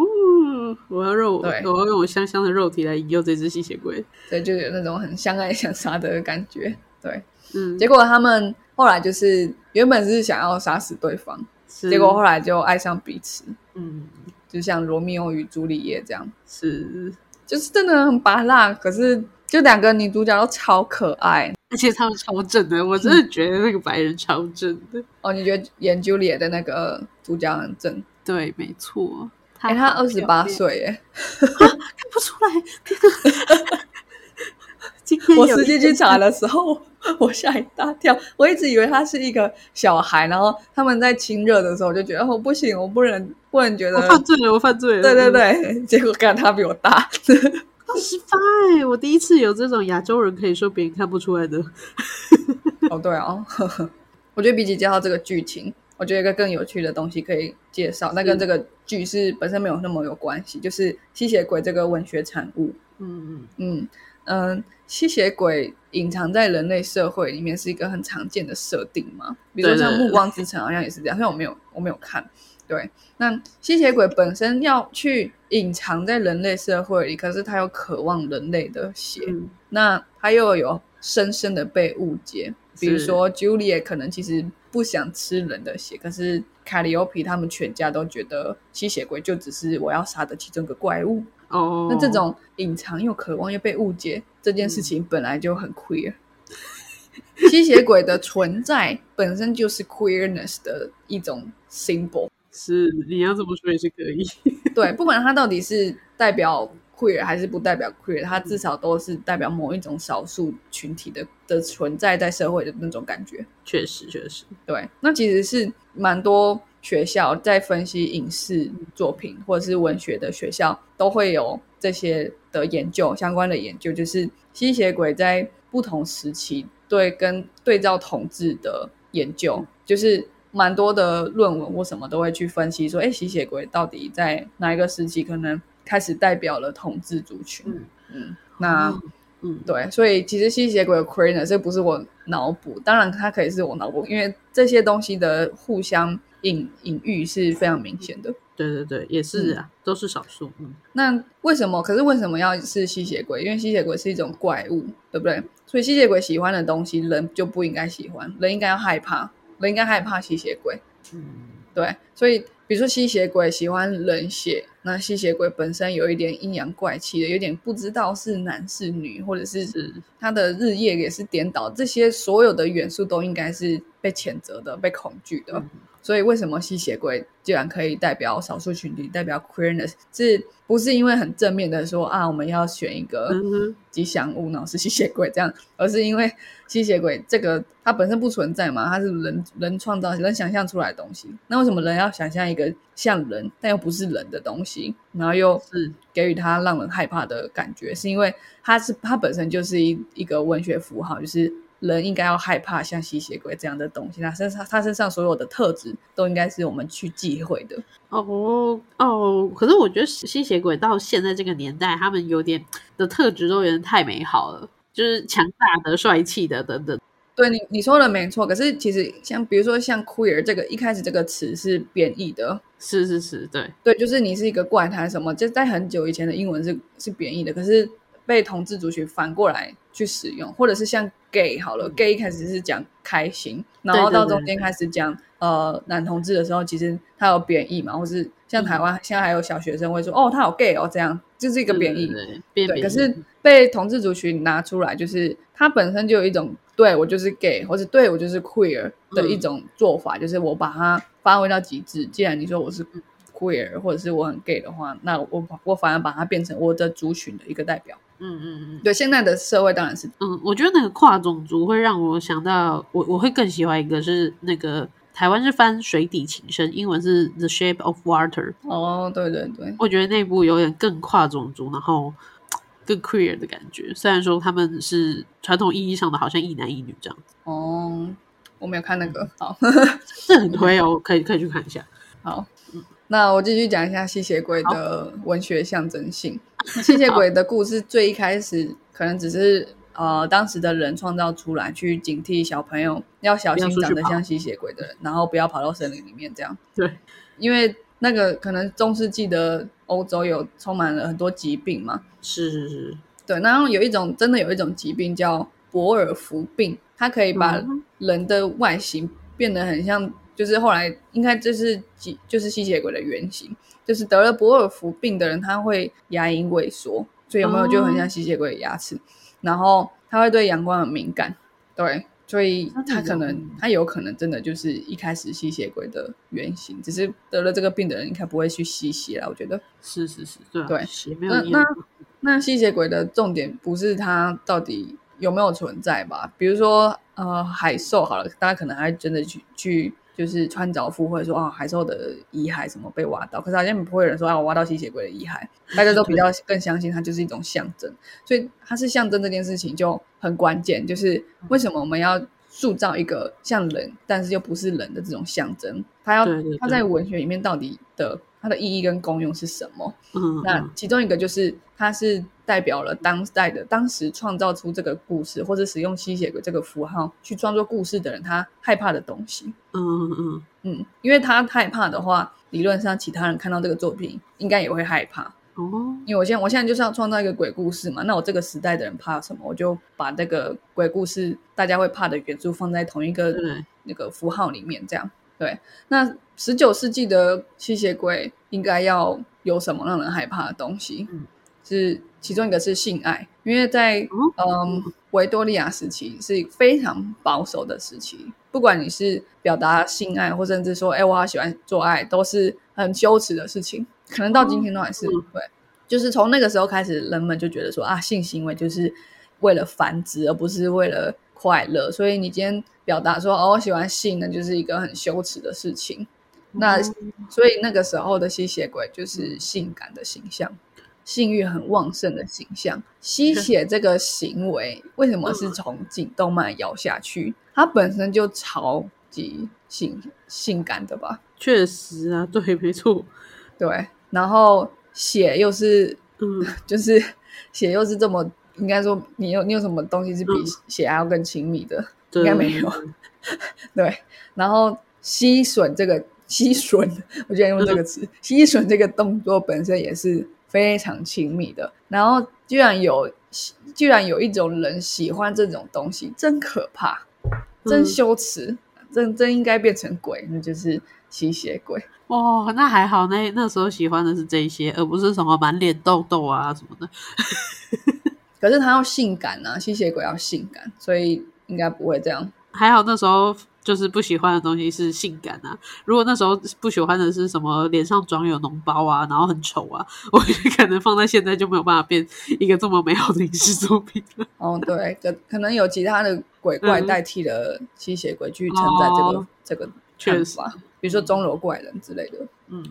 我要肉，对我要用我香香的肉体来引诱这只吸血鬼。所以就有那种很相爱相杀的感觉。对，嗯，结果他们后来就是原本是想要杀死对方，是结果后来就爱上彼此，嗯就像罗密欧与朱丽叶这样。是，就是真的很拔辣，可是就两个女主角都超可爱而且他们超正的，我真的觉得那个白人超正的。哦。你觉得演 Juliet 的那个主角很正？对，没错。哎、他二十八岁耶！看不出来。今天我实际去查的时候，我吓一大跳。我一直以为他是一个小孩，然后他们在亲热的时候，我就觉得哦不行，我不能不能觉得我，犯罪了，我犯罪了。对对，对。结果看他比我大，二十八哎，我第一次有这种亚洲人可以说别人看不出来的。哦对哦。我觉得比起介绍这个剧情，我觉得一个更有趣的东西可以介绍，那跟这个剧是本身没有那么有关系，就是吸血鬼这个文学产物。嗯嗯嗯，吸血鬼隐藏在人类社会里面是一个很常见的设定嘛，比如说像《暮光之城》好像也是这样，虽然我没有我没有看。对，那吸血鬼本身要去隐藏在人类社会里，可是他又渴望人类的血，嗯那他又有深深的被误解。比如说，Juliet 可能其实不想吃人的血，可是卡里欧皮他们全家都觉得吸血鬼就只是我要杀的其中一个怪物。哦，那这种隐藏又渴望又被误解这件事情本来就很 queer。吸血鬼的存在本身就是 queerness 的一种 symbol。是你要这么说也是可以。对，不管它到底是代表 queer 还是不代表 queer，它至少都是代表某一种少数群体的的存在在社会的那种感觉。确实，确实，对，那其实是蛮多学校在分析影视作品或者是文学的学校都会有这些的研究相关的研究，就是吸血鬼在不同时期对跟对照统治的研究，就是蛮多的论文或什么都会去分析说，哎，吸血鬼到底在哪一个时期可能开始代表了统治族群？嗯嗯，那。嗯，对，所以其实吸血鬼的 queerness 这不是我脑补，当然它可以是我脑补，因为这些东西的互相隐隐喻是非常明显的。对对对，也是啊，都是少数。嗯，那为什么？可是为什么要是吸血鬼？因为吸血鬼是一种怪物，对不对？所以吸血鬼喜欢的东西，人就不应该喜欢，人应该要害怕，人应该害怕吸血鬼。嗯对，所以比如说吸血鬼喜欢冷血，那吸血鬼本身有一点阴阳怪气的，有点不知道是男是女，或者是是，他的日夜也是颠倒，这些所有的元素都应该是被谴责的、被恐惧的。嗯所以为什么吸血鬼既然可以代表少数群体，代表 queerness，是不是因为很正面的说啊，我们要选一个吉祥物，然后是吸血鬼这样，而是因为吸血鬼这个它本身不存在嘛，它是人人创造、人想象出来的东西。那为什么人要想象一个像人但又不是人的东西，然后又是给予它让人害怕的感觉？是因为它是它本身就是一一个文学符号，就是人应该要害怕像吸血鬼这样的东西。他身上他身上所有的特质都应该是我们去忌讳的。哦哦，可是我觉得吸血鬼到现在这个年代，他们有点的特质都有点太美好了，就是强大的、帅气的等等。对你你说的没错，可是其实像比如说像 queer 这个一开始这个词是贬义的，是是是，对，对，就是你是一个怪胎什么，就在很久以前的英文是是贬义的，可是被同志族群反过来去使用，或者是像 gay 好了，gay 一开始是讲开心，然后到中间开始讲呃男同志的时候，其实他有贬义嘛，或是像台湾现在还有小学生会说哦他好 gay 哦这样，就是一个贬义，对，对变对，可是被同志族群拿出来，就是他本身就有一种对我就是 gay，或者对我就是 queer 的一种做法，就是我把它发挥到极致。既然你说我是 queer，或者是我很 gay 的话，那我我反而把它变成我的族群的一个代表。嗯嗯嗯对，现在的社会当然是嗯，我觉得那个跨种族会让我想到，我我会更喜欢一个是那个台湾是翻《水底情深》，英文是《The Shape of Water》。哦，对对对，我觉得那部有点更跨种族，然后更 queer 的感觉。虽然说他们是传统意义上的好像一男一女这样子，哦，我没有看那个，好 这很推哦，可以可以去看一下。好。那我继续讲一下吸血鬼的文学象征性。吸血鬼的故事最一开始可能只是呃当时的人创造出来，去警惕小朋友要小心长得像吸血鬼的人，然后不要跑到森林里面这样。对，因为那个可能中世纪的欧洲有充满了很多疾病嘛，是是是，对，然后有一种真的有一种疾病叫博尔福病，它可以把嗯。人的外形变得很像，就是后来应该就是吸就是吸血鬼的原型，就是得了博尔福病的人，他会牙龈萎缩，所以有没有就很像吸血鬼的牙齿，然后他会对阳光很敏感，对。所以他可能他有可能真的就是一开始吸血鬼的原型，只是得了这个病的人应该不会去吸血了。我觉得，是是是，对啊对血没有那那吸血鬼的重点不是他到底有没有存在吧？比如说，呃，海兽好了，大家可能还真的去去就是穿凿附会说啊，海兽的遗骸什么被挖到，可是好像不会有人说啊，我挖到吸血鬼的遗骸，大家都比 较更相信它就是一种象征，所以它是象征这件事情就很关键，就是为什么我们要塑造一个像人但是又不是人的这种象征？它要它在文学里面到底的它的意义跟功用是什么？嗯，那嗯其中一个就是，它是代表了当代的当时创造出这个故事，或者使用吸血鬼这个符号去创作故事的人，他害怕的东西。嗯嗯嗯，嗯，因为他害怕的话，理论上其他人看到这个作品应该也会害怕。哦，因为我现在我现在就是要创造一个鬼故事嘛，那我这个时代的人怕什么，我就把这个鬼故事大家会怕的元素放在同一个，那个符号里面，这样对。那十九世纪的吸血鬼应该要有什么让人害怕的东西？嗯是其中一个是性爱，因为在哦嗯维多利亚时期是非常保守的时期，不管你是表达性爱，或甚至说，哎，我好喜欢做爱，都是很羞耻的事情，可能到今天都还是、嗯对。就是从那个时候开始，人们就觉得说啊，性行为就是为了繁殖，而不是为了快乐。所以你今天表达说哦，我喜欢性，那就是一个很羞耻的事情。那所以那个时候的吸血鬼就是性感的形象，性欲很旺盛的形象。吸血这个行为为什么是从颈动脉摇下去？它本身就超级性性感的吧？确实啊，对，没错，对，然后血又是嗯，就是血又是这么，应该说你有你有什么东西是比嗯血还要更亲密的？对应该没有。对，然后吸吮这个吸吮，我居然用这个词，吸吮这个动作本身也是非常亲密的。然后居然有居然有一种人喜欢这种东西，真可怕，真嗯羞耻，真真应该变成鬼，那就是吸血鬼。哦，那还好，那那时候喜欢的是这些，而不是什么满脸痘痘啊什么的。可是他要性感啊，吸血鬼要性感，所以应该不会这样。还好那时候就是不喜欢的东西是性感啊。如果那时候不喜欢的是什么脸上长有脓包啊，然后很丑啊，我觉得可能放在现在就没有办法变一个这么美好的影视作品了。哦，对，可可能有其他的鬼怪嗯代替了吸血鬼去承载这个、哦这个确实比如说钟楼怪人之类的。嗯，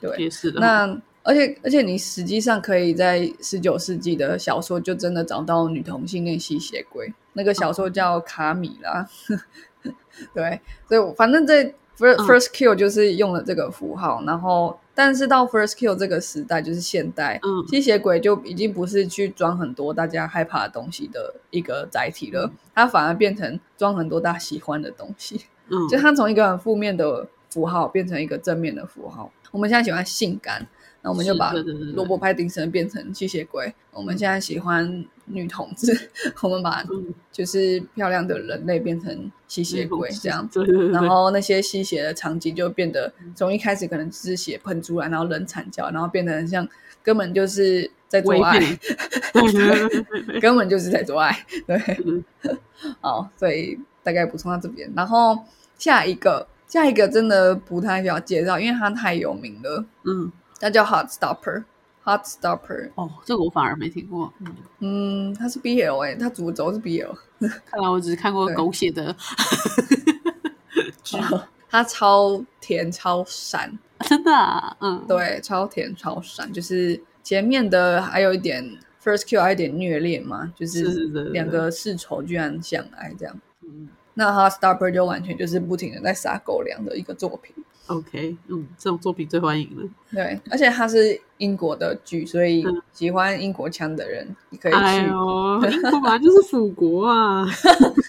对，也是的。那而且而且你实际上可以在十九世纪的小说就真的找到女同性恋吸血鬼，那个小说叫卡米拉。对，所以我反正这 first 嗯 first kill 就是用了这个符号，然后但是到 first kill 这个时代就是现代，嗯吸血鬼就已经不是去装很多大家害怕的东西的一个载体了，它反而变成装很多大家喜欢的东西。嗯，就它从一个很负面的符号变成一个正面的符号。我们现在喜欢性感，那我们就把对对对对罗伯派丁森变成吸血鬼。我们现在喜欢女同志，我们把嗯就是漂亮的人类变成吸血鬼这样。对对对对，然后那些吸血的场景就变得从一开始可能只是血喷出来，然后人惨叫，然后变得很像根本就是在做爱，根本就是在做爱。对，嗯 好，所以大概补充到这边。然后下一个，下一个真的不太需要介绍，因为它太有名了。嗯，它叫 Hot Stopper。Hot Stopper，哦，这个我反而没听过。嗯，嗯，它是 BL 哎、它主轴是 BL，看来我只是看过狗血的剧，它超甜超闪，真的啊，嗯，对，超甜超闪，就是前面的还有一点 First Kill 还有一点虐恋嘛，就是两个世仇居然相爱这样。嗯那 Hot Stopper 就完全就是不停的在撒狗粮的一个作品。，OK，嗯，这种作品最欢迎了。对，而且它是英国的剧，所以嗯喜欢英国腔的人你可以去。哎呦，英国本来 就是腐国啊，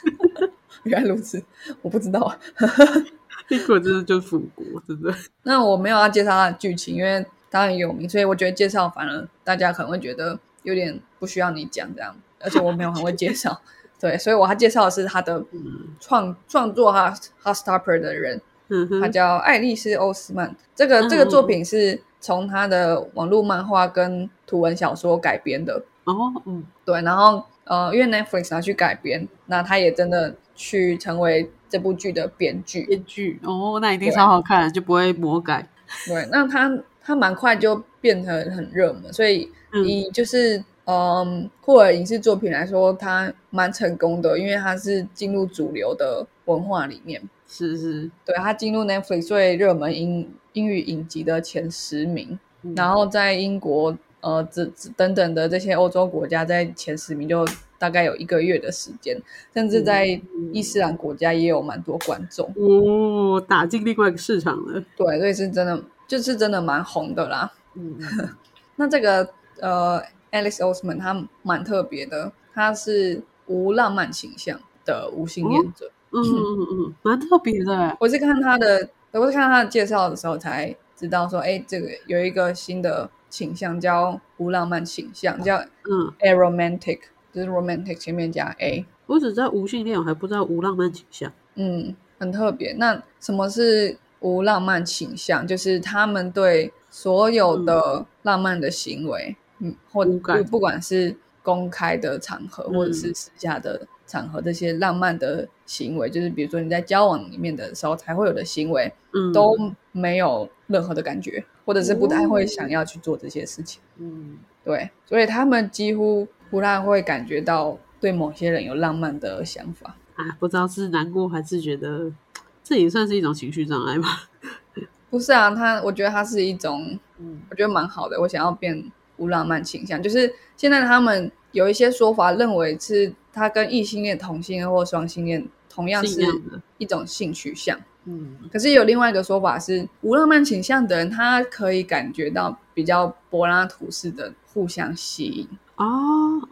原来如此，我不知道。英国真的就是腐国，真的。那我没有要介绍它的剧情，因为它很有名，所以我觉得介绍反而大家可能会觉得有点不需要你讲这样，而且我没有很会介绍。对，所以我还介绍的是他的嗯创创作哈 Hot Stopper 的人，他叫爱丽丝·欧斯曼。这个这个作品是从他的网络漫画跟图文小说改编的。哦，嗯对，然后呃，因为 Netflix 拿去改编，那他也真的去成为这部剧的编剧。编剧哦，那一定超好看，就不会魔改。对，那他他蛮快就变成很热门，所以嗯以就是嗯酷尔影视作品来说，他蛮成功的，因为他是进入主流的文化里面。是是，对，他进入 Netflix 最热门英英语影集的前十名，嗯然后在英国呃这这等等的这些欧洲国家在前十名就大概有一个月的时间，甚至在伊斯兰国家也有蛮多观众。哦，打进另外一个市场了。对，所以是真的就是真的蛮红的啦。嗯 那这个呃，Alex Osman 他蛮特别的，他是无浪漫形象的无性恋者。嗯嗯嗯，蛮特别的欸。我是看他的，我是看他的介绍的时候才知道说，哎，这个有一个新的倾向叫无浪漫倾向，叫嗯，aromantic，就是 romantic 前面加 a，我只知道无性恋，我还不知道无浪漫倾向。嗯，很特别。那什么是无浪漫倾向？就是他们对所有的浪漫的行为，嗯，或不不管是公开的场合，或者嗯是私下的场合，这些浪漫的行为，就是比如说你在交往里面的时候才会有的行为，嗯，都没有任何的感觉，或者是不太会想要去做这些事情。嗯对，所以他们几乎不太会感觉到对某些人有浪漫的想法。啊，不知道是难过还是觉得这也算是一种情绪障碍吧。不是啊，他我觉得他是一种，嗯我觉得蛮好的。我想要变无浪漫倾向，就是现在他们有一些说法认为是他跟异性恋、同性恋或双性恋同样是是一种性取向。嗯可是有另外一个说法是，无浪漫倾向的人，他可以感觉到比较柏拉图式的互相吸引。哦，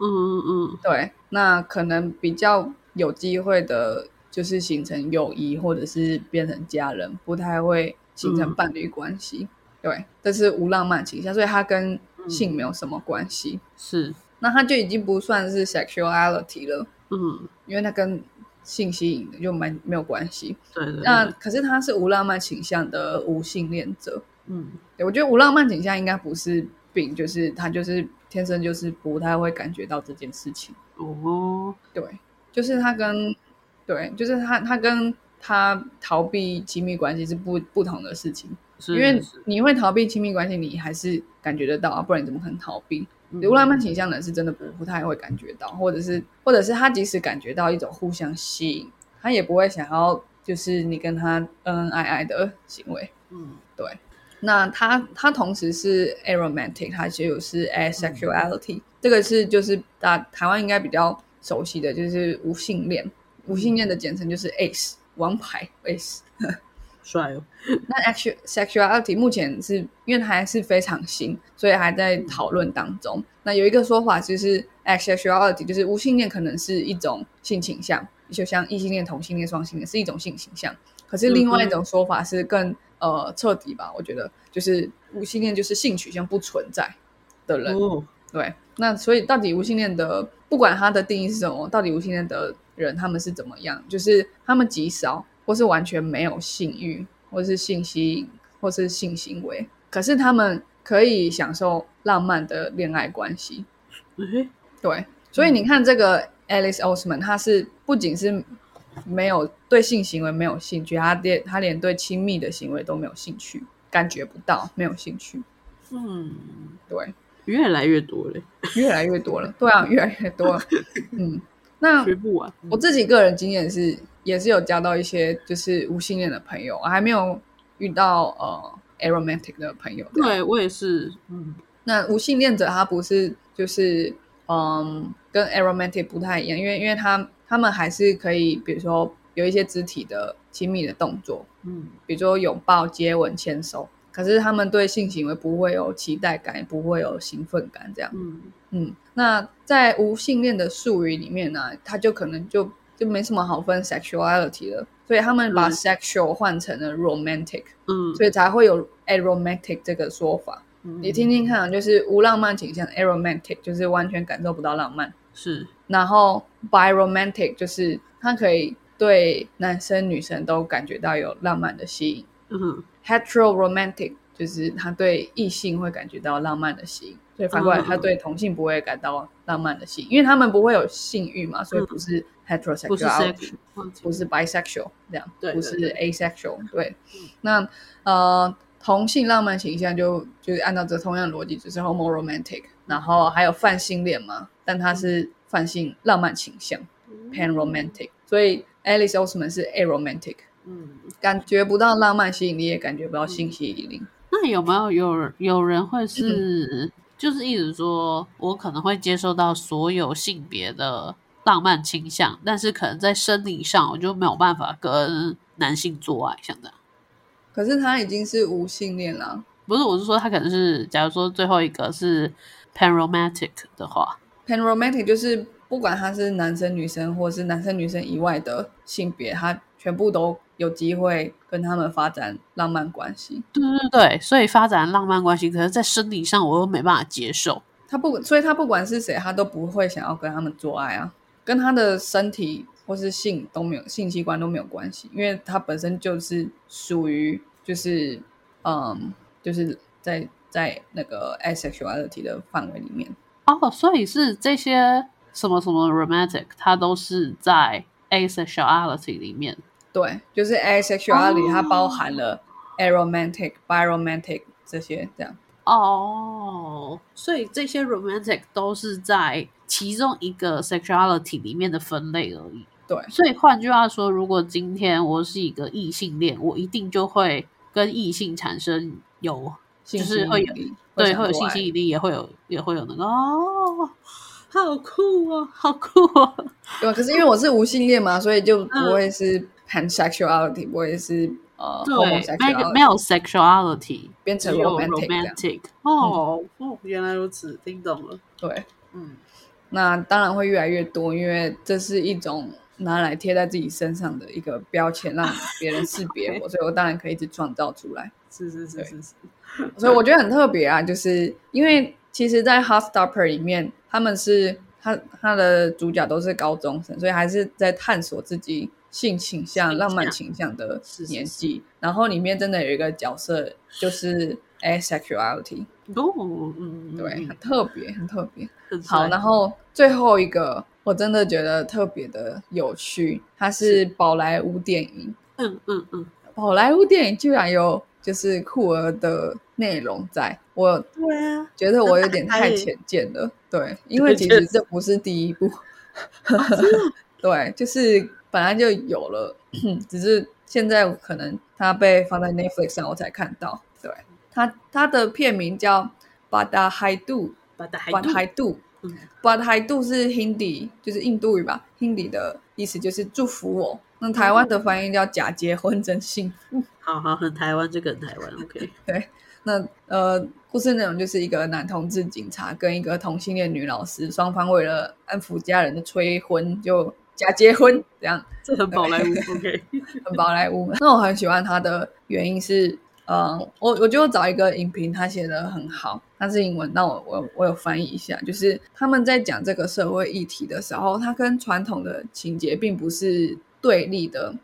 嗯嗯嗯，对，那可能比较有机会的，就是形成友谊，或者是变成家人，不太会形成嗯伴侣关系。对，这是无浪漫倾向，所以它跟嗯性没有什么关系。是，那它就已经不算是 sexuality 了，嗯，因为它跟性吸引就蛮没有关系。对对对，那可是他是无浪漫倾向的无性恋者。嗯对，我觉得无浪漫倾向应该不是病，就是他就是天生就是不太会感觉到这件事情。哦，对，就是他跟对，就是他他跟他逃避亲密关系是不不同的事情，因为你会逃避亲密关系，你还是感觉得到啊，不然你怎么可能逃避？嗯。有浪漫倾向的人是真的不不太会感觉到，或者是或者是他即使感觉到一种互相吸引，他也不会想要就是你跟他恩恩爱爱的行为。嗯。对，那他他同时是 aromantic，他就有是 asexuality，、这个是就是大台湾应该比较熟悉的就是无性恋，无性恋的简称就是 ace 王牌 ace。帅哦，那 actual sexuality 目前是因为它还是非常新，所以还在讨论当中。那有一个说法就是 asexuality，就是无性恋可能是一种性倾向，就像异性恋、同性恋、双性恋是一种性倾向。可是另外一种说法是更呃彻底吧，我觉得就是无性恋就是性取向不存在的人。哦，对，那所以到底无性恋的，不管它的定义是什么，到底无性恋的人他们是怎么样？就是他们极少，或是完全没有性欲，或是性吸引，或是性行为，可是他们可以享受浪漫的恋爱关系。诶对，所以你看这个 Alice Osman，他是不仅是没有对性行为没有兴趣，他连他连对亲密的行为都没有兴趣，感觉不到，没有兴趣。嗯，对，越来越多了，越来越多了。对啊，越来越多了。嗯，那学不完。我自己个人经验是，也是有交到一些就是无性恋的朋友，我还没有遇到呃 aromantic 的朋友。对我也是，嗯那无性恋者他不是就是嗯跟 aromantic 不太一样，因为因为他他们还是可以，比如说有一些肢体的亲密的动作，嗯比如说拥抱、接吻、牵手，可是他们对性行为不会有期待感，也不会有兴奋感，这样。嗯嗯，那在无性恋的术语里面呢、他就可能就就没什么好分 sexuality 了，所以他们把嗯。sexual 换成了 romantic，、嗯，所以才会有 aromantic 这个说法。嗯。你听听看啊，就是无浪漫倾向 aromantic，就是完全感受不到浪漫，是。然后 biromantic 就是他可以对男生女生都感觉到有浪漫的吸引。嗯 heteroromantic 就是他对异性会感觉到浪漫的吸引，所以反过来嗯。他对同性不会感到浪漫的性，因为他们不会有性欲嘛，所以不是 heterosexuality，sex，不是 bisexual 这样，对不是 asexual。对，那呃同性浪漫形象就就是按照这同样的逻辑，就是 homoromantic，然后还有泛性恋嘛，但它是泛性浪漫倾向 panromantic，所以 Alice Osman 是 aromantic。嗯，感觉不到浪漫吸引力，也感觉不到性吸引力。那有没有有人有人会是，就是一直说我可能会接受到所有性别的浪漫倾向，但是可能在生理上我就没有办法跟男性做爱，像这样。可是他已经是无性恋了。不是，我是说他可能是，假如说最后一个是 panromantic 的话，Panromantic 就是不管他是男生女生，或是男生女生以外的性别，他全部都有机会跟他们发展浪漫关系。对对对，所以发展浪漫关系，可是在生理上我又没办法接受。他不，所以他不管是谁，他都不会想要跟他们做爱啊，跟他的身体或是性都没有性器官都没有关系，因为他本身就是属于就是嗯，就是在在那个 asexuality 的范围里面。哦，所以是这些什么什么 romantic，它都是在 asexuality 里面。对，就是 asexuality，、哦它包含了 aromantic、biromantic 这些这样。哦，所以这些 romantic 都是在其中一个 sexuality 里面的分类而已。对所以换句话说，如果今天我是一个异性恋，我一定就会跟异性产生有就是会有力对会有性吸引力，也会有也会有那个哦，好酷哦，好酷哦。对？可是因为我是无性恋嘛，所以就不嗯会是 pansexuality，我也是呃对，没有 homosexuality，没有 sexuality，变成 romantic。哦哦，原来如此，听懂了。对，嗯，那当然会越来越多，因为这是一种拿来贴在自己身上的一个标签，让别人识别我，所以我当然可以一直创造出来。是是是是是，所以我觉得很特别啊，就是因为其实，在《Heartstopper》里面，他们是他他的主角都是高中生，所以还是在探索自己性倾向、浪漫倾向的是是年纪。然后里面真的有一个角色就是 asexuality，哦，嗯嗯，对，嗯很特别，很特别。好，然后最后一个我真的觉得特别的有趣，它是宝莱坞电影。嗯嗯嗯，宝莱坞电影居然有就是酷儿的内容在，我对啊，觉得我有点太浅见了。对，因为其实这不是第一部，对，就是本来就有了，只是现在可能它被放在 Netflix 上我才看到。对，它它的片名叫《巴达海杜》，巴达海杜，嗯巴达海杜是 Hindi，就是印度语吧？Hindi 的意思就是祝福我。那台湾的翻译叫假结婚真幸福。好好，很台湾，这个很台湾，OK，对，那呃，故事内容就是一个男同志警察跟一个同性恋女老师，双方为了安抚家人的催婚，就假结婚，这样这很宝莱坞，OK，很宝莱坞。那我很喜欢他的原因是，嗯，我我就找一个影评，他写的很好，他是英文，那我我我有翻译一下，就是他们在讲这个社会议题的时候，他跟传统的情节并不是对立的，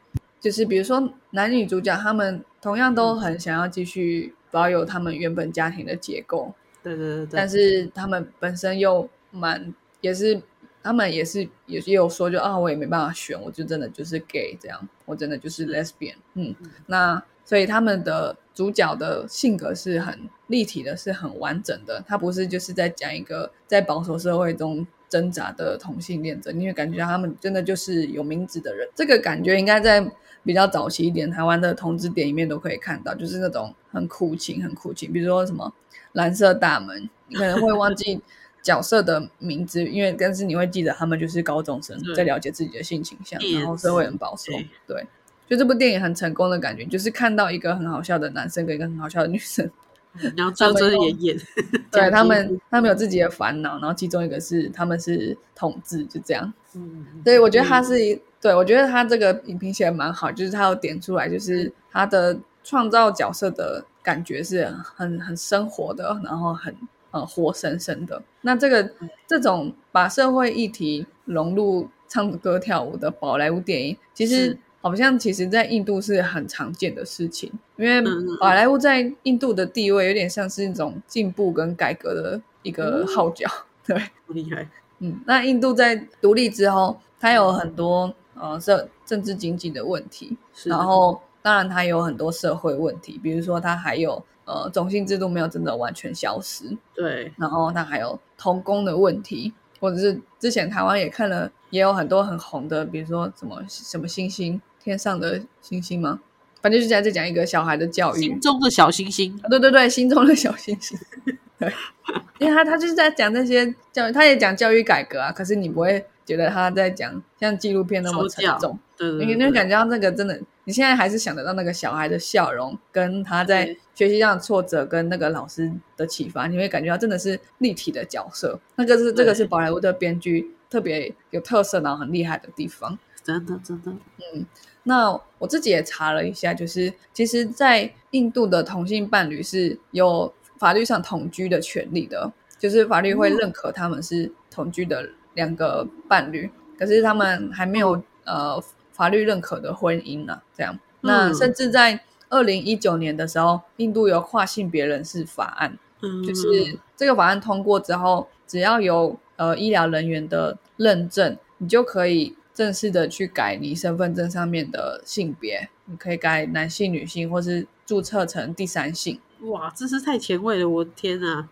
就是比如说男女主角他们同样都很想要继续保有他们原本家庭的结构，对对对对，但是他们本身又蛮也是，他们也是也也有说就啊，我也没办法选，我就真的就是 gay 这样，我真的就是 lesbian，嗯，那所以他们的主角的性格是很立体的，是很完整的，他不是就是在讲一个在保守社会中。挣扎的同性恋者，你会感觉他们真的就是有名字的人。这个感觉应该在比较早期一点台湾的同志电影里面都可以看到，就是那种很苦情、很苦情，比如说什么蓝色大门，你可能会忘记角色的名字，因为但是你会记得他们就是高中生，在了解自己的性倾向，然后社会很保守对，就这部电影很成功的感觉，就是看到一个很好笑的男生跟一个很好笑的女生，然后最后就是演演，对他们，他们有自己的烦恼，然后其中一个是他们是同志，就这样。嗯，所以我觉得他是一，对我觉得他这个影评写的蛮好，就是他有点出来，就是他的创造角色的感觉是很很生活的，然后很呃活生生的。那这个这种把社会议题融入唱歌跳舞的宝莱坞电影，其实好像其实在印度是很常见的事情，因为宝莱坞在印度的地位有点像是一种进步跟改革的一个号角，对。厉害，嗯，那印度在独立之后，它有很多呃社政治经济的问题，然后当然它有很多社会问题，比如说它还有呃种姓制度没有真的完全消失，对，然后它还有童工的问题，或者是之前台湾也看了，也有很多很红的，比如说什么什么星星，天上的星星吗？反正就是在在讲一个小孩的教育，心中的小星星，对对对，心中的小星星。对，因为他他就是在讲那些教育，他也讲教育改革啊。可是你不会觉得他在讲像纪录片那么沉重，对对你你会感觉到那个真的，你现在还是想得到那个小孩的笑容，跟他在学习上的挫折，跟那个老师的启发，你会感觉到真的是立体的角色。那个是这个是宝莱坞的编剧特别有特色，然后很厉害的地方。真的真的，嗯那我自己也查了一下，就是其实，在印度的同性伴侣是有法律上同居的权利的，就是法律会认可他们是同居的两个伴侣，可是他们还没有呃法律认可的婚姻呢、这样，那嗯甚至在二零一九年的时候，印度有跨性别人士法案，嗯，就是这个法案通过之后，只要有呃医疗人员的认证，你就可以正式的去改你身份证上面的性别，你可以改男性、女性，或是注册成第三性。哇，这是太前卫了，我的天啊！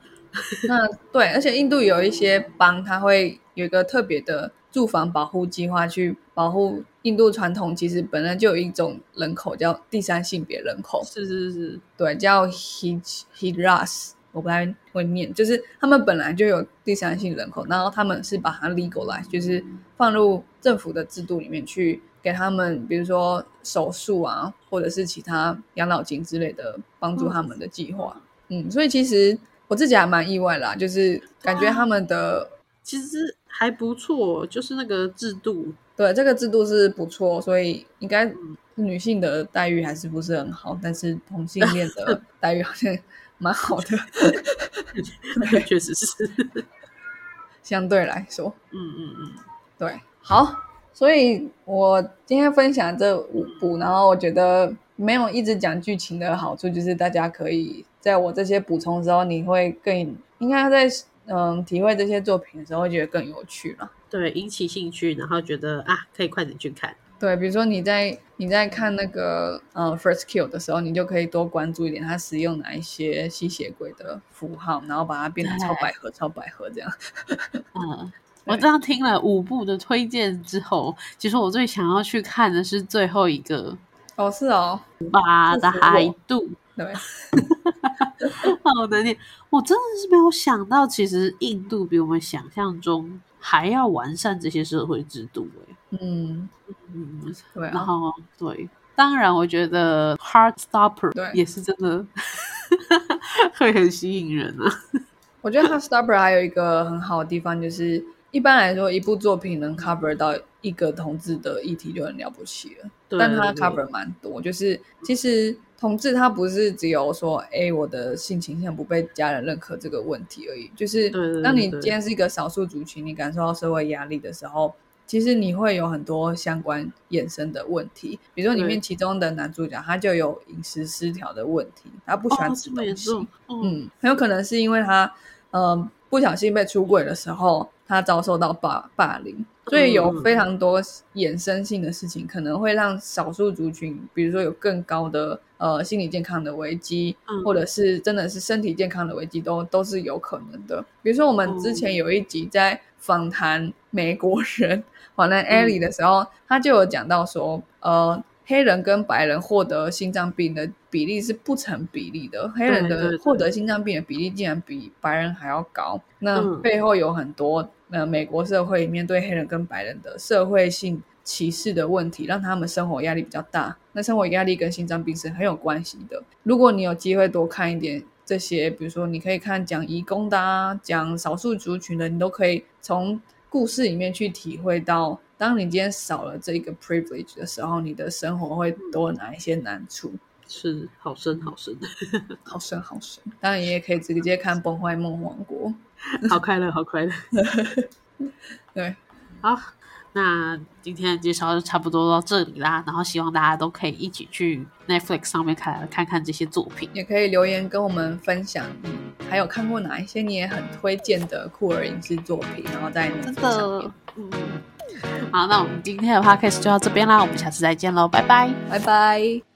那对，而且印度有一些邦，它会有一个特别的住房保护计划，去保护印度传统。其实本来就有一种人口叫第三性别人口，是是是，对，叫 Hij Hijras，我不太会念，就是他们本来就有第三性人口，然后他们是把它 legalize，就是放入政府的制度里面去，给他们比如说手术啊，或者是其他养老金之类的帮助他们的计划。嗯，所以其实我自己还蛮意外啦，就是感觉他们的其实还不错，就是那个制度，对这个制度是不错，所以应该女性的待遇还是不是很好，但是同性恋的 待遇好像蛮好的。对确实是，相对来说，嗯嗯嗯，对，好，所以我今天分享这五部，然后我觉得没有一直讲剧情的好处，就是大家可以在我这些补充之后，你会更应该在嗯体会这些作品的时候，会觉得更有趣了。对，引起兴趣，然后觉得啊，可以快点去看，对，比如说你在你在看那个呃 First Kill 的时候，你就可以多关注一点它使用哪一些吸血鬼的符号，然后把它变成超百合、超百合这样。嗯，我这样听了五部的推荐之后，其实我最想要去看的是最后一个哦，是哦，马的海度。对，好难念。我真的是没有想到，其实印度比我们想象中还要完善这些社会制度。哎，嗯嗯，对啊然后对，当然我觉得 Heartstopper 对也是真的 会很吸引人啊。我觉得 Heart Stopper 还有一个很好的地方，就是一般来说，一部作品能 cover 到一个同志的议题就很了不起了。对但它对 cover 蛮多，就是其实同志他不是只有说，哎，我的性倾向不被家人认可这个问题而已。就是当你对今天是一个少数族群，你感受到社会压力的时候，其实你会有很多相关衍生的问题。比如说里面其中的男主角，他就有饮食失调的问题，他不喜欢哦，吃东西。重？嗯，嗯，很有可能是因为他，呃，不小心被出轨的时候，他遭受到霸霸凌，所以有嗯非常多衍生性的事情，可能会让少数族群，比如说有更高的呃心理健康的危机，嗯或者是真的是身体健康的危机，都都是有可能的。比如说我们之前有一集在访谈美国人，访谈 Ellie 的时候，他就有讲到说，呃。黑人跟白人获得心脏病的比例是不成比例的，黑人的获得心脏病的比例竟然比白人还要高。那嗯背后有很多呃美国社会面对黑人跟白人的社会性歧视的问题，让他们生活压力比较大。那生活压力跟心脏病是很有关系的。如果你有机会多看一点这些，比如说你可以看讲移工的啊，讲少数族群的，你都可以从故事里面去体会到，当你今天少了这个 privilege 的时候，你的生活会多哪一些难处。是好深好深，好深 好深，当然你也可以直接看《崩坏梦王国》。好快乐，好快乐。对，好，那今天的介绍就差不多到这里啦。然后希望大家都可以一起去 Netflix 上面看看看这些作品。也可以留言跟我们分享，你还有看过哪一些你也很推荐的酷儿影视作品，然后在真 Netflix 上的面。，嗯。好，那我们今天的 podcast 就到这边啦，我们下次再见喽，拜拜。拜拜。